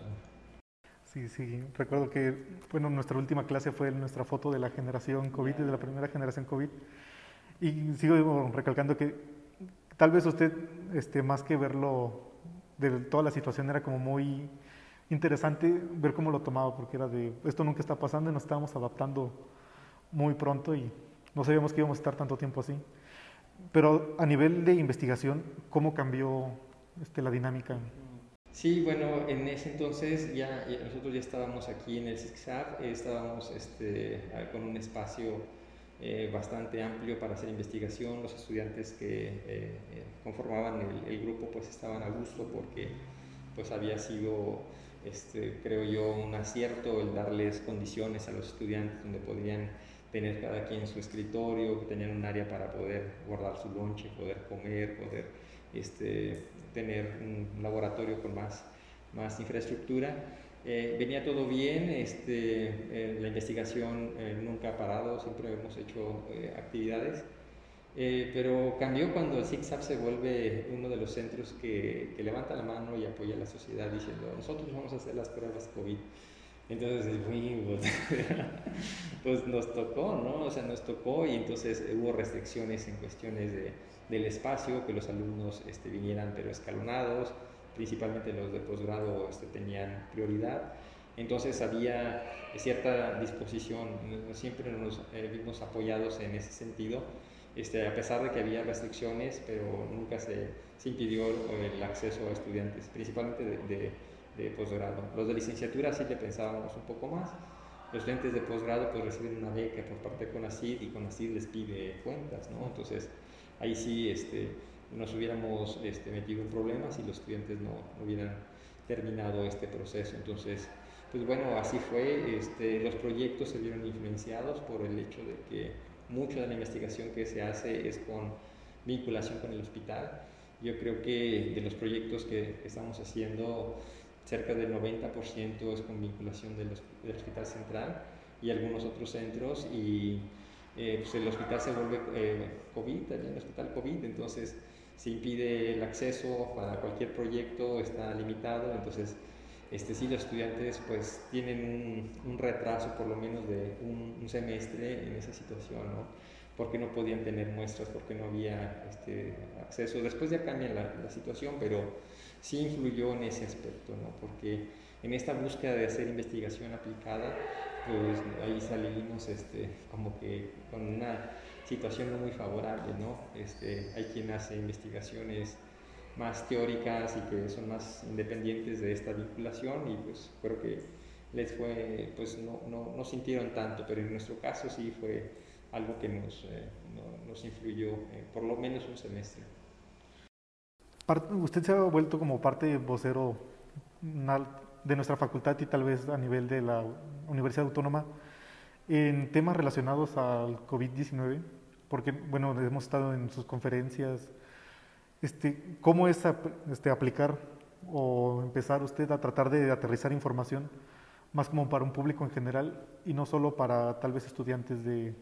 Sí, sí, recuerdo que, bueno, nuestra última clase fue nuestra foto de la generación COVID, de la primera generación COVID, y sigo recalcando que tal vez usted, este, más que verlo de toda la situación, era como muy interesante ver cómo lo tomaba, porque era de, esto nunca está pasando y nos estábamos adaptando muy pronto y no sabíamos que íbamos a estar tanto tiempo así. Pero a nivel de investigación, ¿cómo cambió este, la dinámica? Sí, bueno, en ese entonces ya, nosotros ya estábamos aquí en el CISCSAP, estábamos este, con un espacio eh, bastante amplio para hacer investigación, los estudiantes que eh, eh, conformaban el, grupo pues estaban a gusto porque pues había sido, este, creo yo, un acierto el darles condiciones a los estudiantes donde podían tener cada quien su escritorio, tenían un área para poder guardar su lonche, poder comer, poder este, tener un laboratorio con más, más infraestructura. Eh, venía todo bien, este, eh, la investigación eh, nunca ha parado, siempre hemos hecho actividades, pero cambió cuando el ZigZag se vuelve uno de los centros que, que, levanta la mano y apoya a la sociedad diciendo, nosotros vamos a hacer las pruebas COVID. Entonces, <laughs> pues, nos tocó, ¿no? O sea, nos tocó y entonces hubo restricciones en cuestiones de del espacio, que los alumnos este, vinieran pero escalonados, principalmente los de posgrado este, tenían prioridad. Entonces había cierta disposición, siempre nos eh, vimos apoyados en ese sentido, este, a pesar de que había restricciones, pero nunca se, se impidió el acceso a estudiantes, principalmente de, de, posgrado. Los de licenciatura sí le pensábamos un poco más. Los estudiantes de posgrado pues reciben una beca por parte de CONACYT y CONACYT les pide cuentas, ¿no? Entonces ahí sí este, nos hubiéramos este, metido en problemas y los estudiantes no, hubieran terminado este proceso. Entonces, pues bueno, así fue. Este, los proyectos se vieron influenciados por el hecho de que mucha de la investigación que se hace es con vinculación con el hospital. Yo creo que de los proyectos que, estamos haciendo, cerca del 90% es con vinculación del, Hospital Central y algunos otros centros y eh, pues el hospital se vuelve eh, COVID, el hospital COVID, entonces se impide el acceso para cualquier proyecto, está limitado, entonces este, sí los estudiantes pues tienen un, retraso por lo menos de un, semestre en esa situación, ¿no? porque no podían tener muestras, porque no había este, acceso. Después ya cambia la, situación, pero sí influyó en ese aspecto, ¿no? porque en esta búsqueda de hacer investigación aplicada, pues ahí salimos este, como que con una situación no muy favorable, ¿no? Este, hay quien hace investigaciones más teóricas y que son más independientes de esta vinculación y pues creo que les fue, pues no, no, no sintieron tanto, pero en nuestro caso sí fue algo que nos, eh, nos influyó por lo menos un semestre. Usted se ha vuelto como parte vocero de nuestra facultad y tal vez a nivel de la Universidad Autónoma en temas relacionados al COVID-19, porque bueno, hemos estado en sus conferencias, este, ¿cómo es este, aplicar o empezar usted a tratar de aterrizar información más como para un público en general y no solo para tal vez estudiantes de,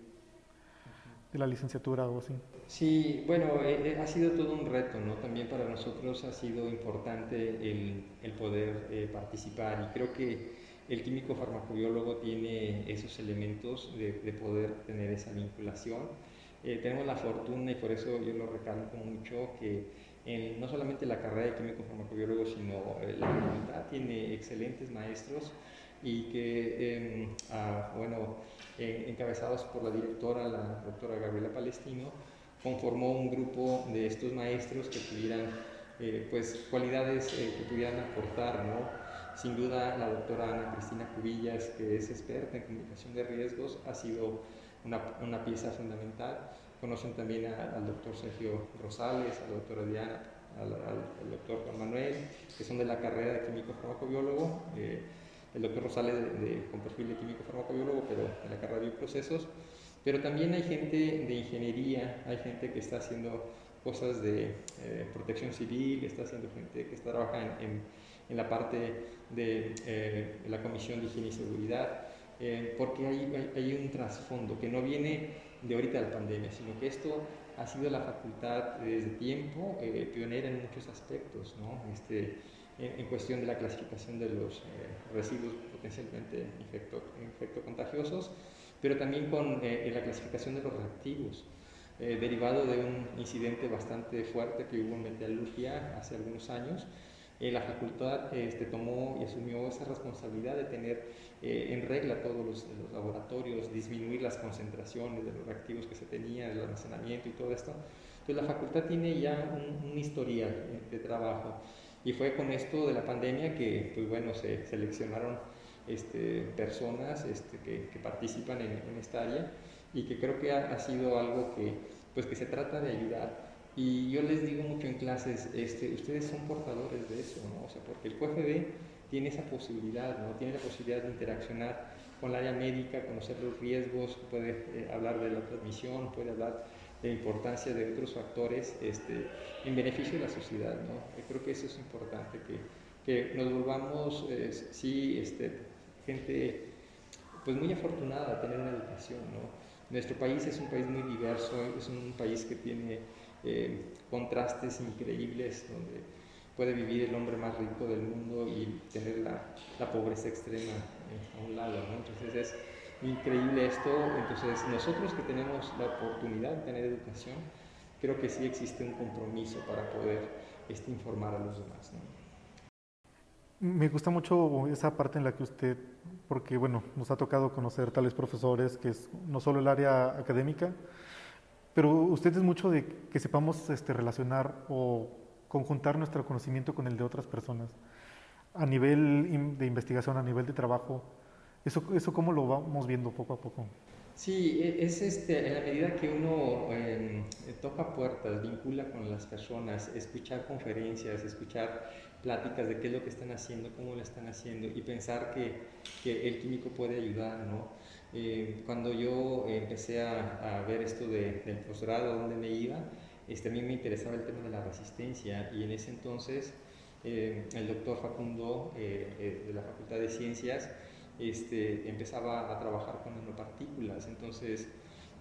de la licenciatura o así? Sí, bueno, eh, eh, ha sido todo un reto, ¿no? También para nosotros ha sido importante el, el poder eh, participar y creo que el químico farmacobiólogo tiene esos elementos de, de poder tener esa vinculación. tenemos la fortuna y por eso yo lo recalco mucho que no solamente la carrera de químico farmacobiólogo, sino la facultad tiene excelentes maestros y que, em, ah, bueno, encabezados por la directora, la doctora Gabriela Palestino, conformó un grupo de estos maestros que tuvieran eh, pues, cualidades eh, que pudieran aportar, ¿no? Sin duda, la doctora Ana Cristina Cubillas, que es experta en comunicación de riesgos, ha sido una, una pieza fundamental. Conocen también al doctor Sergio Rosales, a la doctora Diana, al, al, doctor Juan Manuel, que son de la carrera de químico farmacobiólogo. Eh, el doctor Rosales de, con perfil de químico farmacobiólogo, pero en la carrera de bioprocesos. Pero también hay gente de ingeniería, hay gente que está haciendo cosas de eh, protección civil, está haciendo gente que está trabajando en, en, la parte de eh, la Comisión de Higiene y Seguridad, eh, porque hay, hay, un trasfondo que no viene de ahorita de la pandemia, sino que esto ha sido la facultad desde tiempo pionera en muchos aspectos, ¿no? Este, en, cuestión de la clasificación de los residuos potencialmente infecto, infecto contagiosos pero también con eh, la clasificación de los reactivos, eh, derivado de un incidente bastante fuerte que hubo en metalurgia hace algunos años. Eh, la facultad este, tomó y asumió esa responsabilidad de tener en regla todos los, laboratorios, disminuir las concentraciones de los reactivos que se tenían, el almacenamiento y todo esto. Entonces la facultad tiene ya un, un historial de trabajo y fue con esto de la pandemia que, pues bueno, se seleccionaron este, personas este, que, participan en, esta área y que creo que ha, sido algo que, pues, que se trata de ayudar. Y yo les digo mucho en clases, este, ustedes son portadores de eso, ¿no? O sea, porque el QFB tiene esa posibilidad, ¿no? Tiene la posibilidad de interaccionar con el área médica, conocer los riesgos, puede eh, hablar de la transmisión, puede hablar de la importancia de otros factores este, en beneficio de la sociedad, ¿no? Yo creo que eso es importante, que, que nos volvamos, eh, sí, este, gente pues muy afortunada de tener una educación. ¿no? Nuestro país es un país muy diverso, es un país que tiene eh, contrastes increíbles, donde puede vivir el hombre más rico del mundo y tener la, la pobreza extrema eh, a un lado. Entonces es increíble esto. Entonces nosotros que tenemos la oportunidad de tener educación, creo que sí existe un compromiso para poder este, informar a los demás. Me gusta mucho esa parte en la que usted, porque bueno, nos ha tocado conocer tales profesores, que es no solo el área académica, pero usted es mucho de que sepamos este, relacionar o conjuntar nuestro conocimiento con el de otras personas. A nivel de investigación, a nivel de trabajo, ¿eso, eso cómo lo vamos viendo poco a poco? Sí, e, es este, en la medida que uno em, toca puertas, vincula con las personas, escuchar conferencias, escuchar pláticas de qué es lo que están haciendo, cómo lo están haciendo y pensar que, que el químico puede ayudar, ¿no? Eh, cuando yo empecé a, ver esto de, del posgrado, dónde me iba, este, a mí me interesaba el tema de la resistencia y en ese entonces eh, el doctor Facundo eh, de la Facultad de Ciencias este, empezaba a trabajar con nanopartículas, entonces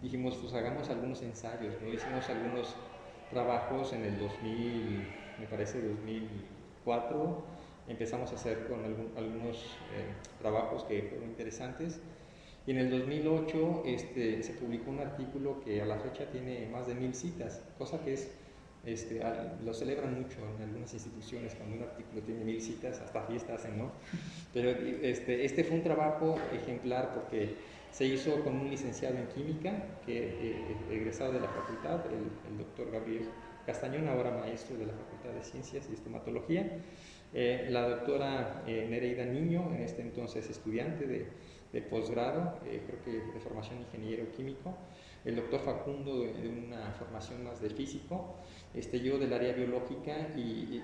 dijimos pues hagamos algunos ensayos, hicimos algunos trabajos en el 2000, me parece 2000 empezamos a hacer con algunos trabajos que fueron interesantes. Y en el 2008 este, se publicó un artículo que a la fecha tiene más de mil citas, cosa que es, este, lo celebran mucho en algunas instituciones cuando un artículo tiene mil citas, hasta fiestas hacen, ¿no? Pero este, este fue un trabajo ejemplar porque se hizo con un licenciado en química, que eh, egresado de la facultad, el, el doctor Gabriel Castañón, ahora maestro de la Facultad de Ciencias y Estomatología, eh, la doctora eh, Nereida Niño, en este entonces estudiante de, de posgrado, eh, creo que de formación ingeniero químico, el doctor Facundo de, una formación más de físico, este, yo del área biológica y,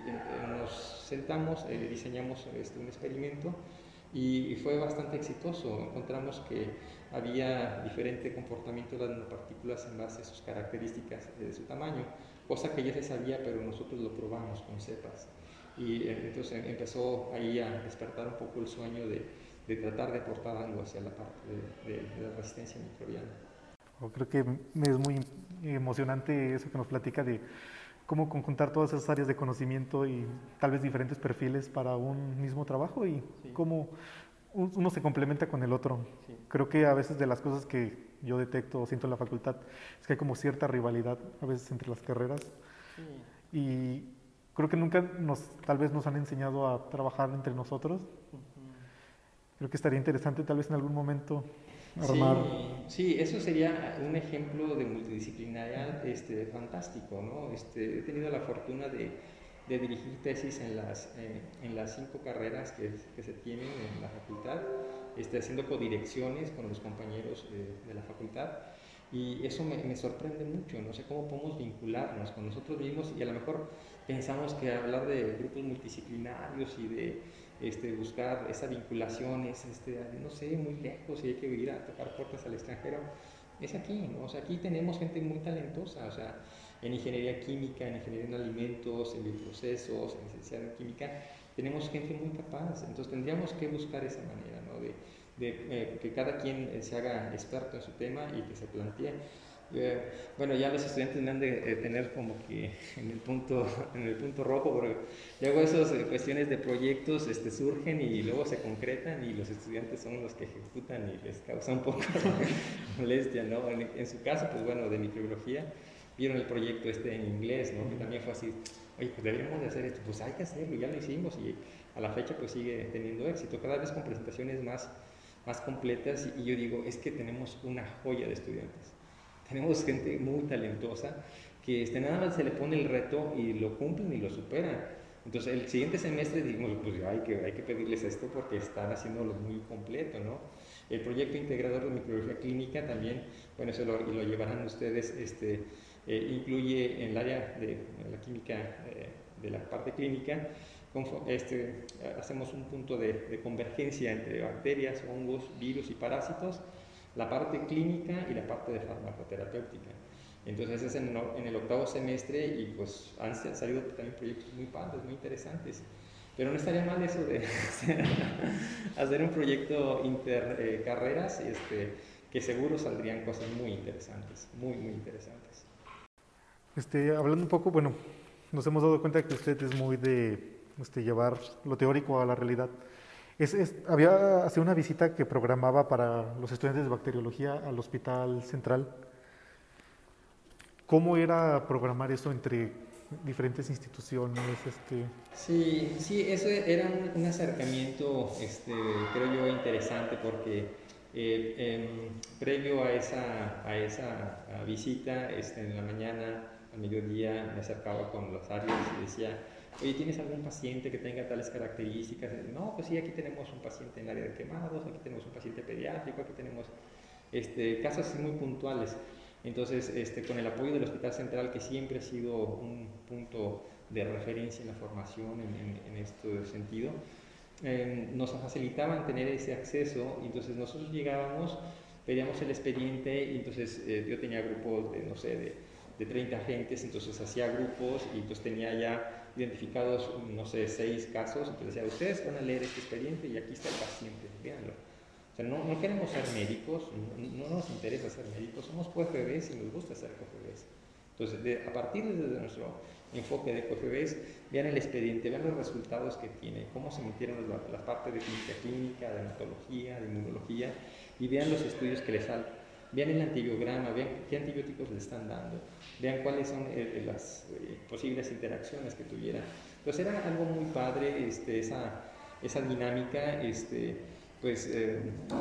nos sentamos, eh, diseñamos este, un experimento y, fue bastante exitoso. Encontramos que había diferente comportamiento de las nanopartículas en base a sus características de su tamaño, cosa que ya se sabía, pero nosotros lo probamos con cepas. Y eh, entonces empezó ahí a despertar un poco el sueño de, de tratar de aportar algo hacia la parte de, de la resistencia microbiana. Creo que es muy emocionante eso que nos platica de cómo conjuntar todas esas áreas de conocimiento y tal vez diferentes perfiles para un mismo trabajo y cómo uno se complementa con el otro. Creo que a veces de las cosas que yo detecto o siento en la facultad es que hay como cierta rivalidad a veces entre las carreras y creo que nunca nos, tal vez nos han enseñado a trabajar entre nosotros. Creo que estaría interesante tal vez en algún momento Sí, eso sería un ejemplo de multidisciplinaridad este, fantástico, ¿no? Este, he tenido la fortuna de, de dirigir tesis en las, eh, en las cinco carreras que, que, se tienen en la facultad, este, haciendo codirecciones con los compañeros de la facultad. Y eso me, me, sorprende mucho, no sé cómo podemos vincularnos con nosotros mismos y a lo mejor pensamos que hablar de grupos multidisciplinarios y de este, buscar esa vinculación, es, este, no sé, muy lejos y hay que ir a tocar puertas al extranjero, es aquí. O sea, aquí tenemos gente muy talentosa, o sea, en ingeniería química, en ingeniería en alimentos, en bioprocesos, en licenciado en química, tenemos gente muy capaz, entonces tendríamos que buscar esa manera, ¿no? De, de eh, que cada quien se haga experto en su tema y que se plantee eh, bueno, ya los estudiantes me han de tener como que en el punto, <laughs> en el punto rojo, porque luego esas eh, cuestiones de proyectos este, surgen y luego se concretan y los estudiantes son los que ejecutan y les causa un poco de <laughs> molestia, ¿no? En, su caso, pues bueno, de microbiología, vieron el proyecto este en inglés, ¿no? Que también fue así, oye, pues deberíamos de hacer esto, pues hay que hacerlo, ya lo hicimos y a la fecha pues sigue teniendo éxito, cada vez con presentaciones más, más completas y yo digo, es que tenemos una joya de estudiantes tenemos gente muy talentosa que este, nada más se le pone el reto y lo cumplen y lo superan. Entonces, el siguiente semestre dijimos, pues hay que, hay que pedirles esto porque están haciéndolo muy completo, ¿no? El proyecto integrador de microbiología clínica también, bueno, eso lo, lo llevarán ustedes, este, eh, incluye en el área de, la química, eh, de la parte clínica, este, hacemos un punto de, de convergencia entre bacterias, hongos, virus y parásitos la parte clínica y la parte de farmacoterapéutica. Entonces es en, el octavo semestre y pues han salido también proyectos muy padres, muy interesantes. Pero no estaría mal eso de <laughs> hacer, un proyecto intercarreras eh, este, que seguro saldrían cosas muy interesantes, muy, muy interesantes. Este, hablando un poco, bueno, nos hemos dado cuenta que usted es muy de este, llevar lo teórico a la realidad. Había hace una visita que programaba para los estudiantes de bacteriología al Hospital Central. ¿Cómo era programar eso entre diferentes instituciones? Este? Sí, sí, eso era un, acercamiento, este, creo yo, interesante porque eh, em, previo a esa, a visita, este, en la mañana, al mediodía, me acercaba con los áreas y decía, oye, ¿tienes algún paciente que tenga tales características? No, pues sí, aquí tenemos un paciente en el área de quemados, aquí tenemos un paciente pediátrico, aquí tenemos este, casos muy puntuales. Entonces, este, con el apoyo del Hospital Central, que siempre ha sido un punto de referencia en la formación en, en, este sentido, em, nos facilitaban tener ese acceso entonces nosotros llegábamos, pedíamos el expediente y entonces eh, yo tenía grupos de, no sé, de, de 30 agentes, entonces hacía grupos y entonces tenía ya identificados, no sé, seis casos, entonces decía, ustedes van a leer este expediente y aquí está el paciente, véanlo. O sea, no, no queremos ser médicos, no, nos interesa ser médicos, somos QFBs y nos gusta ser QFBs. Entonces, a partir de nuestro enfoque de QFBs, vean el expediente, vean los resultados que tiene, cómo se metieron las, partes de clínica clínica, de hematología, de inmunología, y vean los estudios que les faltan vean el antibiograma, vean qué antibióticos le están dando, vean cuáles son eh, eh, las eh, posibles interacciones que tuviera. Entonces era algo muy padre este, esa, esa dinámica, este, pues,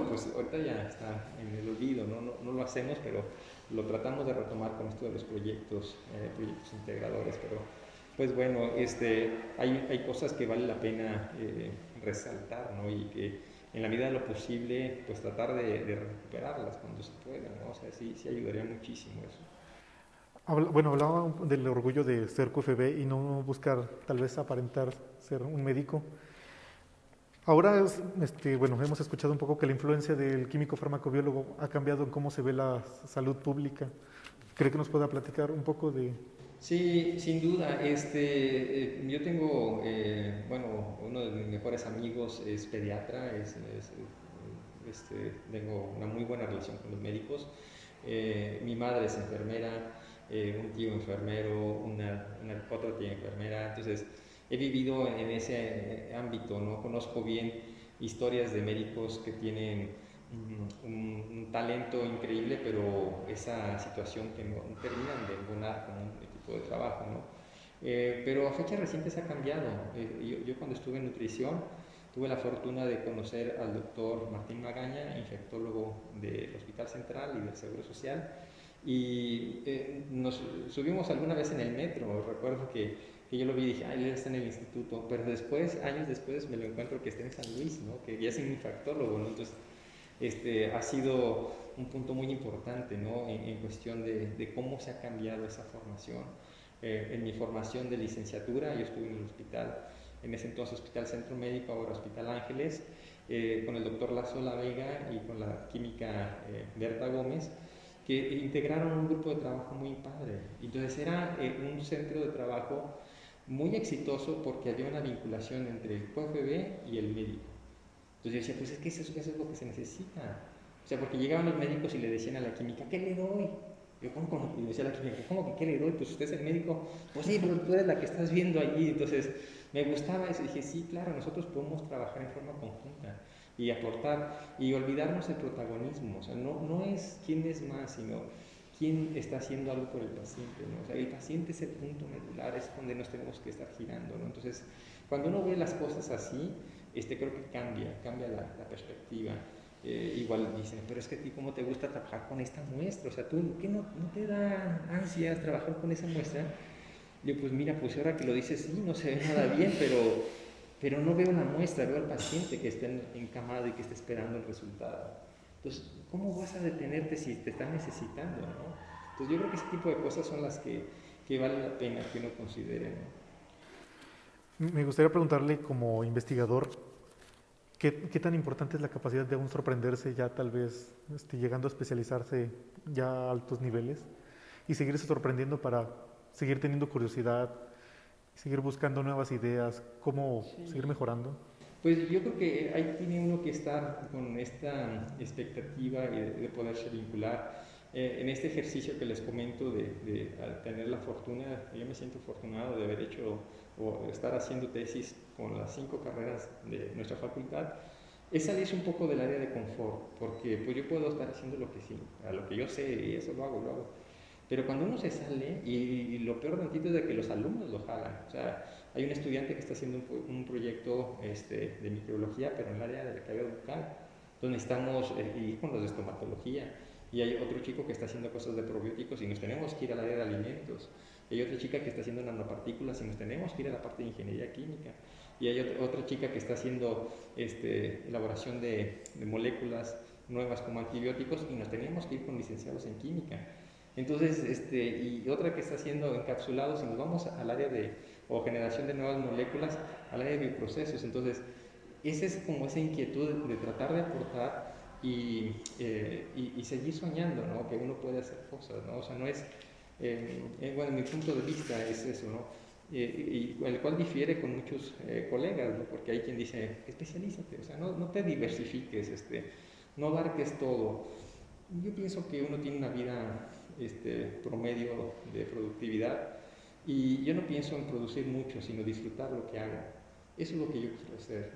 pues ahorita ya está en el olvido, ¿no? No, no lo hacemos, pero lo tratamos de retomar con esto de los proyectos, proyectos integradores, pero pues bueno, este, hay, hay cosas que vale la pena resaltar, ¿no? Y que en la medida de lo posible, pues tratar de, recuperarlas cuando se pueda, ¿no? O sea, sí, sí ayudaría muchísimo eso. bueno, hablaba del orgullo de ser QFB y no buscar tal vez aparentar ser un médico. Ahora, este, bueno, hemos escuchado un poco que la influencia del químico farmacobiólogo ha cambiado en cómo se ve la salud pública. ¿Cree que nos pueda platicar un poco de, Sí, sin duda. Este, eh, yo tengo, eh, bueno, uno de mis mejores amigos es pediatra, es, este, tengo una muy buena relación con los médicos. Eh, mi madre es enfermera, un tío enfermero, una, una, otra tía enfermera. Entonces, he vivido en ese ámbito, ¿no? Conozco bien historias de médicos que tienen un, talento increíble, pero esa situación que terminan de embonar con un de trabajo, ¿no? Eh, pero a fechas recientes ha cambiado. Eh, yo, cuando estuve en nutrición tuve la fortuna de conocer al doctor Martín Magaña, infectólogo del Hospital Central y del Seguro Social, y eh, nos subimos alguna vez en el metro, recuerdo que, que yo lo vi y dije, ay, él está en el instituto, pero después, años después, me lo encuentro que está en San Luis, ¿no? que ya es un infectólogo, ¿no? entonces este, ha sido un punto muy importante ¿no? en, cuestión de, cómo se ha cambiado esa formación. Eh, en mi formación de licenciatura, yo estuve en el hospital, en ese entonces Hospital Centro Médico, ahora Hospital Ángeles, eh, con el doctor Lazo La Vega y con la química eh, Berta Gómez, que integraron un grupo de trabajo muy padre. Entonces era un centro de trabajo muy exitoso porque había una vinculación entre el QFB y el médico. Entonces yo decía, pues es que eso, eso es lo que se necesita. Sea, porque llegaban los médicos y le decían a la química, ¿qué le doy? Yo, ¿cómo, cómo? Y decía la química, ¿cómo que qué le doy? Pues usted es el médico. Pues sí, pero tú eres la que estás viendo allí. Entonces, me gustaba eso. Y dije, sí, claro, nosotros podemos trabajar en forma conjunta y aportar y olvidarnos del protagonismo. O sea, no, no es quién es más, sino quién está haciendo algo por el paciente. ¿no? O sea, el paciente es el punto medular, es donde nos tenemos que estar girando. ¿no? Entonces, cuando uno ve las cosas así, este, creo que cambia, cambia la, la perspectiva. Eh, igual dicen, pero es que a ti cómo te gusta trabajar con esta muestra, o sea, tú, ¿qué no, no te da ansia trabajar con esa muestra? Yo, pues mira, pues ahora que lo dices, sí, no se ve nada <laughs> bien, pero, pero no veo la muestra, veo al paciente que está encamado y que está esperando el resultado. Entonces, ¿cómo vas a detenerte si te está necesitando? ¿no? Entonces, yo creo que ese tipo de cosas son las que, que vale la pena que uno considere. Me gustaría preguntarle como investigador, ¿Qué, tan importante es la capacidad de aún sorprenderse ya tal vez este, llegando a especializarse ya a altos niveles y seguirse sorprendiendo para seguir teniendo curiosidad, seguir buscando nuevas ideas, cómo seguir mejorando? Pues yo creo que ahí tiene uno que estar con esta expectativa de, de poderse vincular. Eh, en este ejercicio que les comento de, de tener la fortuna, yo me siento afortunado de haber hecho o estar haciendo tesis con las cinco carreras de nuestra facultad, es salirse un poco del área de confort, porque pues yo puedo estar haciendo lo que sí, a lo que yo sé y eso lo hago, lo hago. Pero cuando uno se sale, y, lo peor tantito es de que los alumnos lo jalan, o sea, hay un estudiante que está haciendo un, proyecto este, de microbiología, pero en el área de la cavidad bucal, donde estamos, eh, con los de estomatología, y hay otro chico que está haciendo cosas de probióticos y nos tenemos que ir al área de alimentos. Hay otra chica que está haciendo nanopartículas y nos tenemos que ir a la parte de ingeniería química. Y hay otra, chica que está haciendo este, elaboración de, moléculas nuevas como antibióticos y nos tenemos que ir con licenciados en química. Entonces, este, y otra que está haciendo encapsulados y nos vamos al área de, o generación de nuevas moléculas, al área de bioprocesos. Entonces, esa es como esa inquietud de, tratar de aportar y, eh, y, seguir soñando, ¿no? Que uno puede hacer cosas, ¿no? O sea, no es eh, eh, bueno, mi punto de vista es eso, ¿no? y el cual difiere con muchos eh, colegas, ¿no? porque hay quien dice, especialízate, o sea, no, no, te diversifiques, este, no abarques todo. Yo pienso que uno tiene una vida este, promedio de productividad y yo no pienso en producir mucho, sino disfrutar lo que hago. Eso es lo que yo quiero hacer,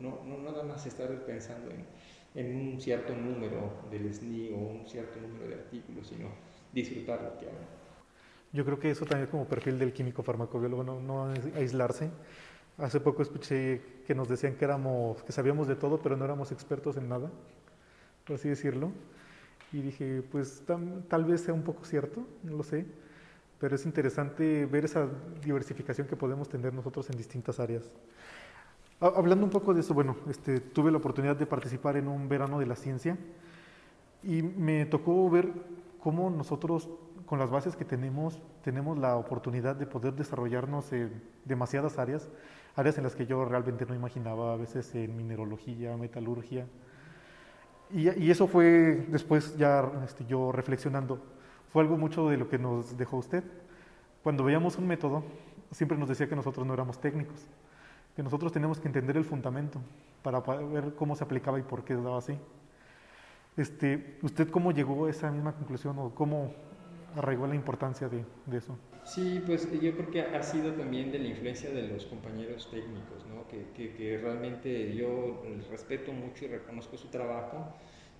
no, no, no nada más estar pensando en, en, un cierto número del SNI o un cierto número de artículos, sino disfrutar lo que hago. Yo creo que eso también es como perfil del químico farmacobiólogo, no, no aislarse. Hace poco escuché que nos decían que éramos, que sabíamos de todo, pero no éramos expertos en nada, por así decirlo. Y dije, pues tal vez sea un poco cierto, no lo sé, pero es interesante ver esa diversificación que podemos tener nosotros en distintas áreas. Hablando un poco de eso, bueno, este, tuve la oportunidad de participar en un verano de la ciencia y me tocó ver cómo nosotros, con las bases que tenemos, tenemos la oportunidad de poder desarrollarnos en demasiadas áreas, áreas en las que yo realmente no imaginaba, a veces en mineralogía, metalurgia. Y, y eso fue después ya este, yo reflexionando, fue algo mucho de lo que nos dejó usted. Cuando veíamos un método, siempre nos decía que nosotros no éramos técnicos que nosotros tenemos que entender el fundamento para ver cómo se aplicaba y por qué daba así. Este, ¿Usted cómo llegó a esa misma conclusión o cómo arraigó la importancia de, de, eso? Sí, pues yo creo que ha sido también de la influencia de los compañeros técnicos, ¿no? que, que, que, realmente yo respeto mucho y reconozco su trabajo,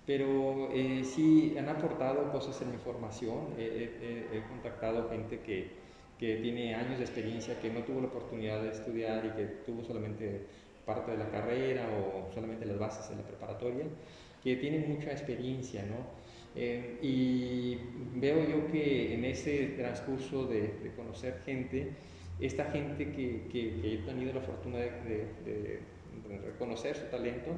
pero eh, sí han aportado cosas en la información, he contactado gente que, que tiene años de experiencia, que no tuvo la oportunidad de estudiar y que tuvo solamente parte de la carrera o solamente las bases de la preparatoria, que tienen mucha experiencia, ¿no? Eh, y veo yo que en ese transcurso de, conocer gente, esta gente que, que, he tenido la fortuna de, de, reconocer su talento,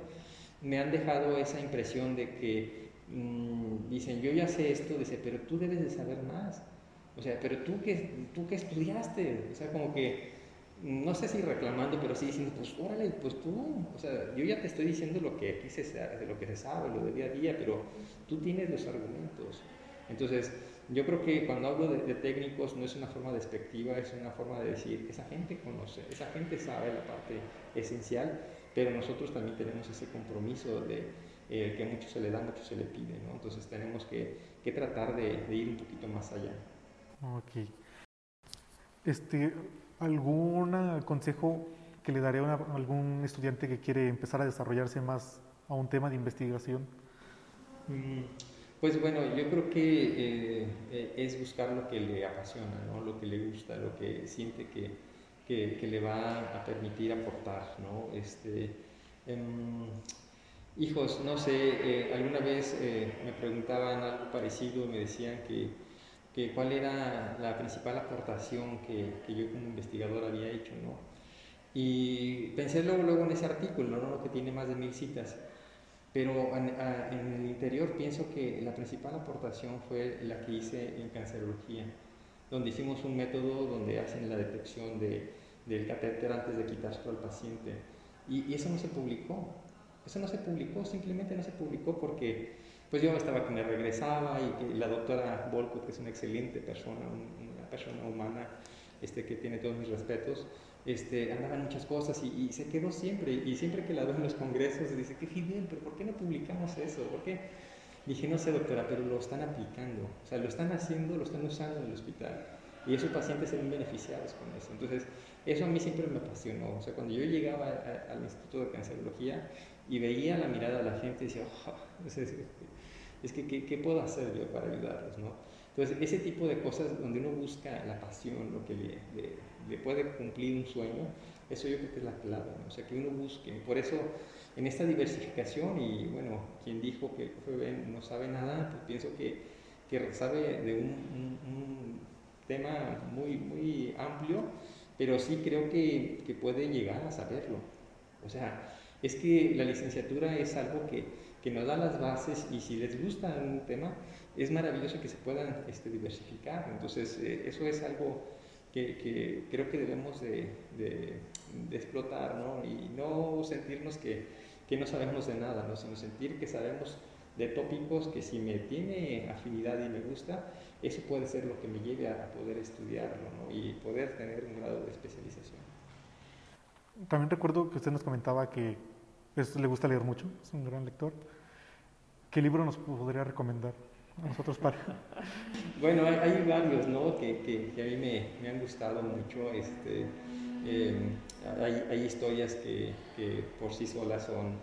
me han dejado esa impresión de que mm, dicen, yo ya sé esto, dice, pero tú debes de saber más. O sea, pero tú que, tú que estudiaste, o sea, como que, no sé si reclamando, pero sí diciendo, pues órale, pues tú, o sea, yo ya te estoy diciendo lo que aquí se, de lo que se sabe, lo de día a día, pero tú tienes los argumentos. Entonces, yo creo que cuando hablo de, técnicos no es una forma despectiva, es una forma de decir, esa gente conoce, esa gente sabe la parte esencial, pero nosotros también tenemos ese compromiso de eh, que mucho se le da, mucho se le pide, ¿no? Entonces tenemos que, que tratar de, de ir un poquito más allá. Ok. Este, ¿Algún consejo que le daría a algún estudiante que quiere empezar a desarrollarse más a un tema de investigación? Mm, pues bueno, yo creo que eh, eh, es buscar lo que le apasiona, ¿no? lo que le gusta, lo que siente que, que, que le va a permitir aportar. ¿no? Este, em, hijos, no sé, eh, alguna vez me preguntaban algo parecido, me decían que cuál era la principal aportación que, que, yo como investigador había hecho, ¿no? Y pensé luego, luego en ese artículo, ¿no? Que tiene más de mil citas. Pero en, en, el interior pienso que la principal aportación fue la que hice en cancerología, donde hicimos un método donde hacen la detección de, del catéter antes de quitárselo al paciente. Y, y eso no se publicó. Eso no se publicó, simplemente no se publicó porque pues yo estaba que me regresaba y, la doctora Volkut, que es una excelente persona, una persona humana este, que tiene todos mis respetos, este, andaba en muchas cosas y, se quedó siempre. Y siempre que la veo en los congresos, dice, qué Fidel, pero ¿por qué no publicamos eso? ¿Por qué? Dije, no sé, doctora, pero lo están aplicando. O sea, lo están haciendo, lo están usando en el hospital. Y esos pacientes se ven beneficiados con eso. Entonces, eso a mí siempre me apasionó. O sea, cuando yo llegaba al Instituto de Cancerología y veía la mirada de la gente, decía, oh, es que ¿qué, puedo hacer yo para ayudarlos? ¿no? Entonces, ese tipo de cosas donde uno busca la pasión, lo que le, puede cumplir un sueño, eso yo creo que es la clave, ¿no? o sea, que uno busque. Por eso, en esta diversificación, y bueno, quien dijo que el no sabe nada, pues pienso que, que sabe de un, un, tema muy, muy amplio, pero sí creo que, que puede llegar a saberlo. O sea, es que la licenciatura es algo que que nos da las bases y si les gusta un tema, es maravilloso que se puedan este, diversificar. Entonces, eh, eso es algo que, que, creo que debemos de, de, explotar, ¿no? Y no sentirnos que, que, no sabemos de nada, ¿no? Sino sentir que sabemos de tópicos que si me tiene afinidad y me gusta, eso puede ser lo que me lleve a, poder estudiarlo, ¿no? Y poder tener un grado de especialización. También recuerdo que usted nos comentaba que le gusta leer mucho, es un gran lector. ¿Qué libro nos podría recomendar a nosotros para? <laughs> bueno, hay, varios, ¿no? Que, que, a mí me, me, han gustado mucho. Este, em, hay, hay, historias que, que, por sí solas son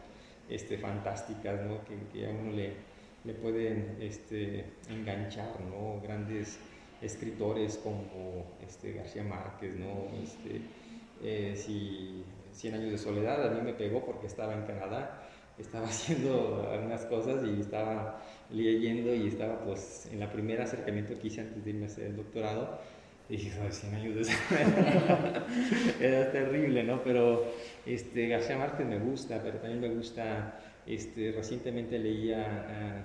este, fantásticas, ¿no? Que, a uno le, le pueden este, enganchar, ¿no? Grandes escritores como este, García Márquez, ¿no? Este, eh, si Cien años de soledad, a mí me pegó porque estaba en Canadá, estaba <laughs> haciendo algunas cosas y estaba leyendo y estaba pues en la primera acercamiento que hice antes de irme a hacer el doctorado Y dije, ¿sabes? 100 años de <laughs> Era terrible, ¿no? Pero este, García Márquez me gusta, pero también me gusta, este, recientemente leía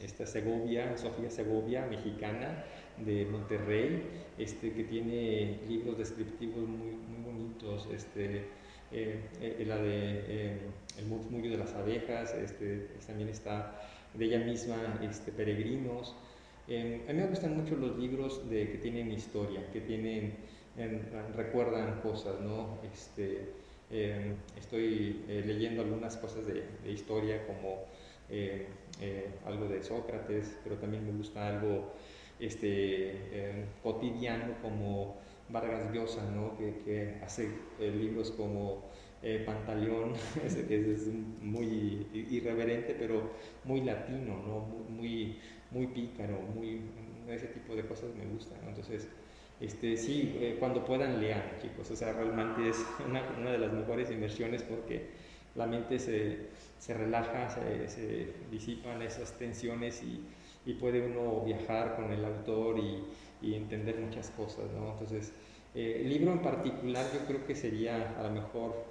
esta Segovia, Sofía Segovia, mexicana, de Monterrey, este, que tiene libros descriptivos muy, muy bonitos, este, eh, eh, la de eh, El murmullo de las abejas, este, también está de ella misma, este, Peregrinos. a mí me gustan mucho los libros de, que tienen historia, que tienen, recuerdan cosas, ¿no? Este, estoy leyendo algunas cosas de, de historia como algo de Sócrates, pero también me gusta algo este, cotidiano como Vargas Llosa, ¿no? que, hace eh, libros como eh, Pantaleón, <laughs> que es, muy irreverente, pero muy latino, ¿no? muy, muy pícaro, muy, ese tipo de cosas me gustan. Entonces, este, sí, eh, cuando puedan lean, chicos, o sea, realmente es una, una de las mejores inversiones porque la mente se, se relaja, se, se, disipan esas tensiones y, y, puede uno viajar con el autor y, y entender muchas cosas, ¿no? Entonces, eh, el libro en particular yo creo que sería a lo mejor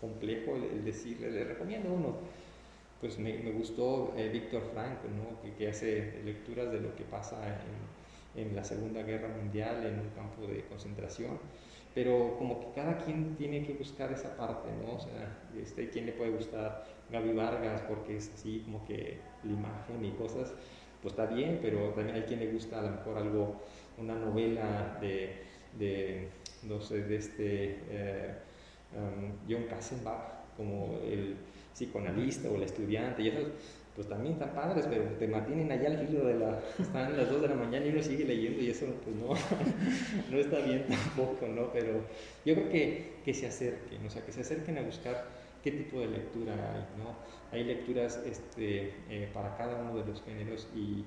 complejo el, decirle, le recomiendo uno. Pues me, gustó eh, Víctor Frank, ¿no? que, que, hace lecturas de lo que pasa en, en, la Segunda Guerra Mundial en un campo de concentración, pero como que cada quien tiene que buscar esa parte, ¿no? O sea, este, ¿quién le puede gustar Gaby Vargas porque es así como que la imagen y cosas? Pues está bien, pero también hay quien le gusta a lo mejor algo, una novela de de, no sé, de este eh, um, John Kassenbach como el psicoanalista o el estudiante, y esos, pues también están padres, pero te mantienen allá al filo de la, están las 2 de la mañana y uno sigue leyendo y eso pues no, <laughs> no está bien tampoco, ¿no? Pero yo creo que, que se acerquen, o sea, que se acerquen a buscar qué tipo de lectura hay, ¿no? Hay lecturas este, eh, para cada uno de los géneros y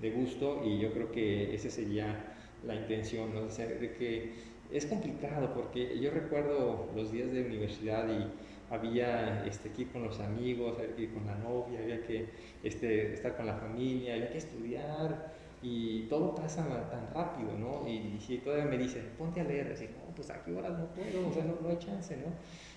de gusto y yo creo que ese sería la intención, ¿no? de que es complicado porque yo recuerdo los días de universidad y había este, que ir con los amigos, había que ir con la novia, había que este, estar con la familia, había que estudiar y todo pasa tan rápido, ¿no? Y, si todavía me dicen, ponte a leer, así, no, pues a qué horas no puedo, o sea, no, hay chance, ¿no?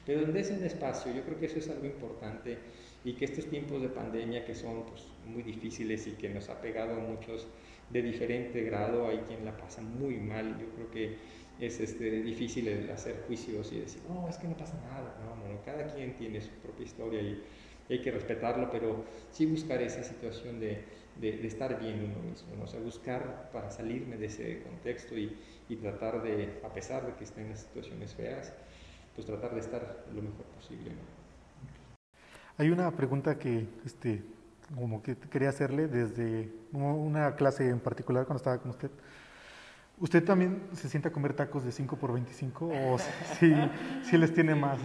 Pero donde es un espacio, yo creo que eso es algo importante y que estos tiempos de pandemia que son pues, muy difíciles y que nos ha pegado a muchos de diferente grado, hay quien la pasa muy mal, yo creo que es este, difícil hacer juicios y decir, no, es que no pasa nada, no, cada quien tiene su propia historia y, hay que respetarlo, pero sí buscar esa situación de, de, estar bien uno mismo, ¿no? o sea, buscar para salirme de ese contexto y, y, tratar de, a pesar de que esté en situaciones feas, pues tratar de estar lo mejor posible. Hay una pregunta que este, como que quería hacerle desde una clase en particular cuando estaba con usted. ¿Usted también se sienta a comer tacos de 5 por 25 o <laughs> si, si les tiene más?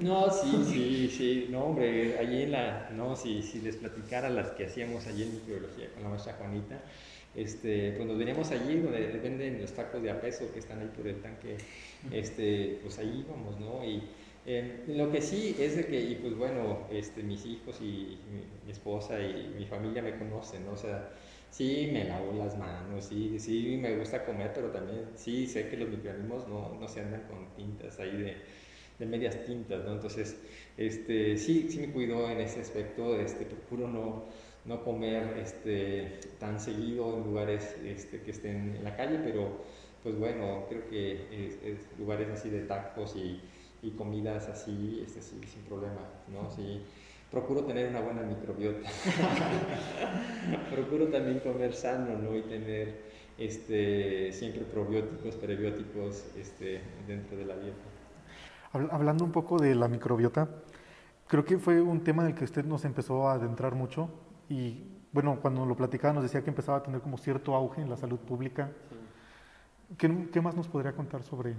No, sí, sí, sí, no, hombre, allí en la, no, si, si les platicara las que hacíamos allí en microbiología con la maestra Juanita, este, pues nos veníamos allí donde venden los tacos de a peso que están ahí por el tanque, este, pues ahí íbamos, ¿no? Y, lo que sí es de que, y pues bueno, este, mis hijos y mi, esposa y mi familia me conocen, ¿no? O sea, sí me lavo las manos, sí, sí me gusta comer, pero también sí sé que los microorganismos no, no se andan con tintas ahí de, de, medias tintas, ¿no? Entonces, este, sí, sí me cuido en ese aspecto, este, procuro no, no comer este, tan seguido en lugares este, que estén en la calle, pero pues bueno, creo que es lugares así de tacos y y comidas así, este, sí, sin problema, ¿no? Sí, procuro tener una buena microbiota. <laughs> procuro también comer sano, ¿no? Y tener este, siempre probióticos, prebióticos este, dentro de la dieta. Hablando un poco de la microbiota, creo que fue un tema en el que usted nos empezó a adentrar mucho y bueno, cuando lo platicaba nos decía que empezaba a tener como cierto auge en la salud pública. ¿Qué, ¿Qué, más nos podría contar sobre,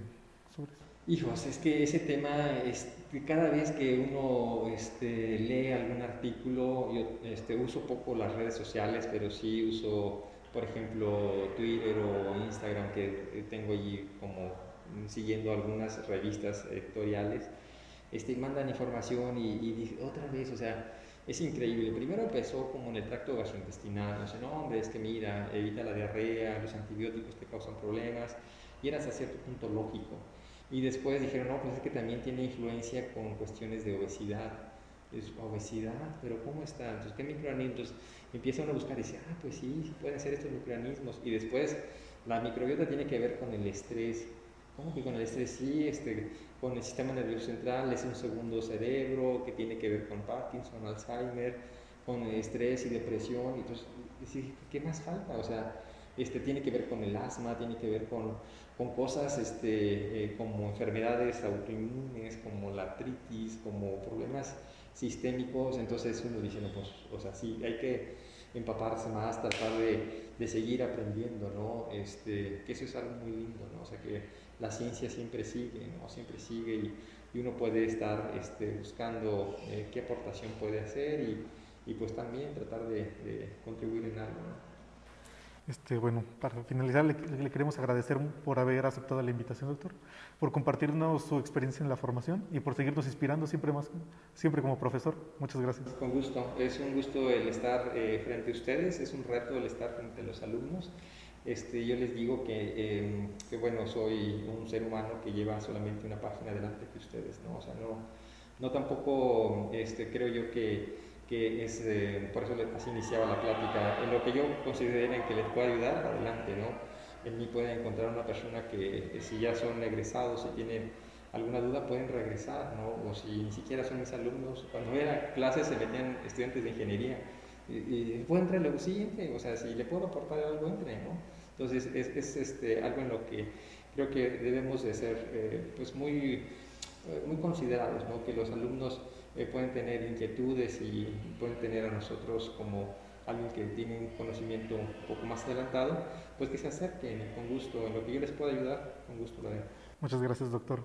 sobre eso? Hijos, es que ese tema, es, cada vez que uno este, lee algún artículo, yo este, uso poco las redes sociales, pero sí uso, por ejemplo, Twitter o Instagram, que tengo allí como siguiendo algunas revistas editoriales, este, mandan información y, y otra vez, o sea, es increíble. Primero empezó como en el tracto gastrointestinal, no sé, no, hombre, es que mira, evita la diarrea, los antibióticos te causan problemas, y era hasta cierto punto lógico. Y después dijeron, no, pues es que también tiene influencia con cuestiones de obesidad. Es obesidad, pero ¿cómo está? Entonces, ¿qué microorganismos? Empieza uno a buscar y dice, ah, pues sí, sí pueden ser estos microorganismos. Y después, la microbiota tiene que ver con el estrés. ¿Cómo que con el estrés? Sí, este, con el sistema nervioso central, es un segundo cerebro que tiene que ver con Parkinson, Alzheimer, con estrés y depresión. Entonces, ¿qué más falta? O sea, este, tiene que ver con el asma, tiene que ver con, con cosas este, eh, como enfermedades autoinmunes, como la artritis, como problemas sistémicos. Entonces uno dice, no, pues, o sea, sí, hay que empaparse más, tratar de, de seguir aprendiendo, ¿no? Este, que eso es algo muy lindo, ¿no? O sea, que la ciencia siempre sigue, ¿no? siempre sigue y, uno puede estar este, buscando eh, qué aportación puede hacer y, y pues también tratar de, contribuir en algo. Este, bueno, para finalizar, le, queremos agradecer por haber aceptado la invitación, doctor, por compartirnos su experiencia en la formación y por seguirnos inspirando siempre más, siempre como profesor. Muchas gracias. Con gusto, es un gusto el estar eh, frente a ustedes, es un reto el estar frente a los alumnos este, yo les digo em, que, bueno, soy un ser humano que lleva solamente una página delante que ustedes, ¿no? O sea, no, no tampoco este, creo yo que, que es, eh, por eso así iniciaba la plática, en lo que yo consideren que les pueda ayudar, adelante, ¿no? En mí pueden encontrar una persona que si ya son egresados, y tienen alguna duda, pueden regresar, ¿no? O si ni siquiera son mis alumnos, cuando era clases se metían estudiantes de ingeniería, y, y puedo entrar lo siguiente, o sea, si le puedo aportar algo, entre, ¿no? Entonces es, es este, algo en lo que creo que debemos de ser eh, pues muy, eh, muy considerados, ¿no? que los alumnos eh, pueden tener inquietudes y pueden tener a nosotros como alguien que tiene un conocimiento un poco más adelantado, pues que se acerquen con gusto, en lo que yo les pueda ayudar, con gusto lo haré. Muchas gracias, doctor.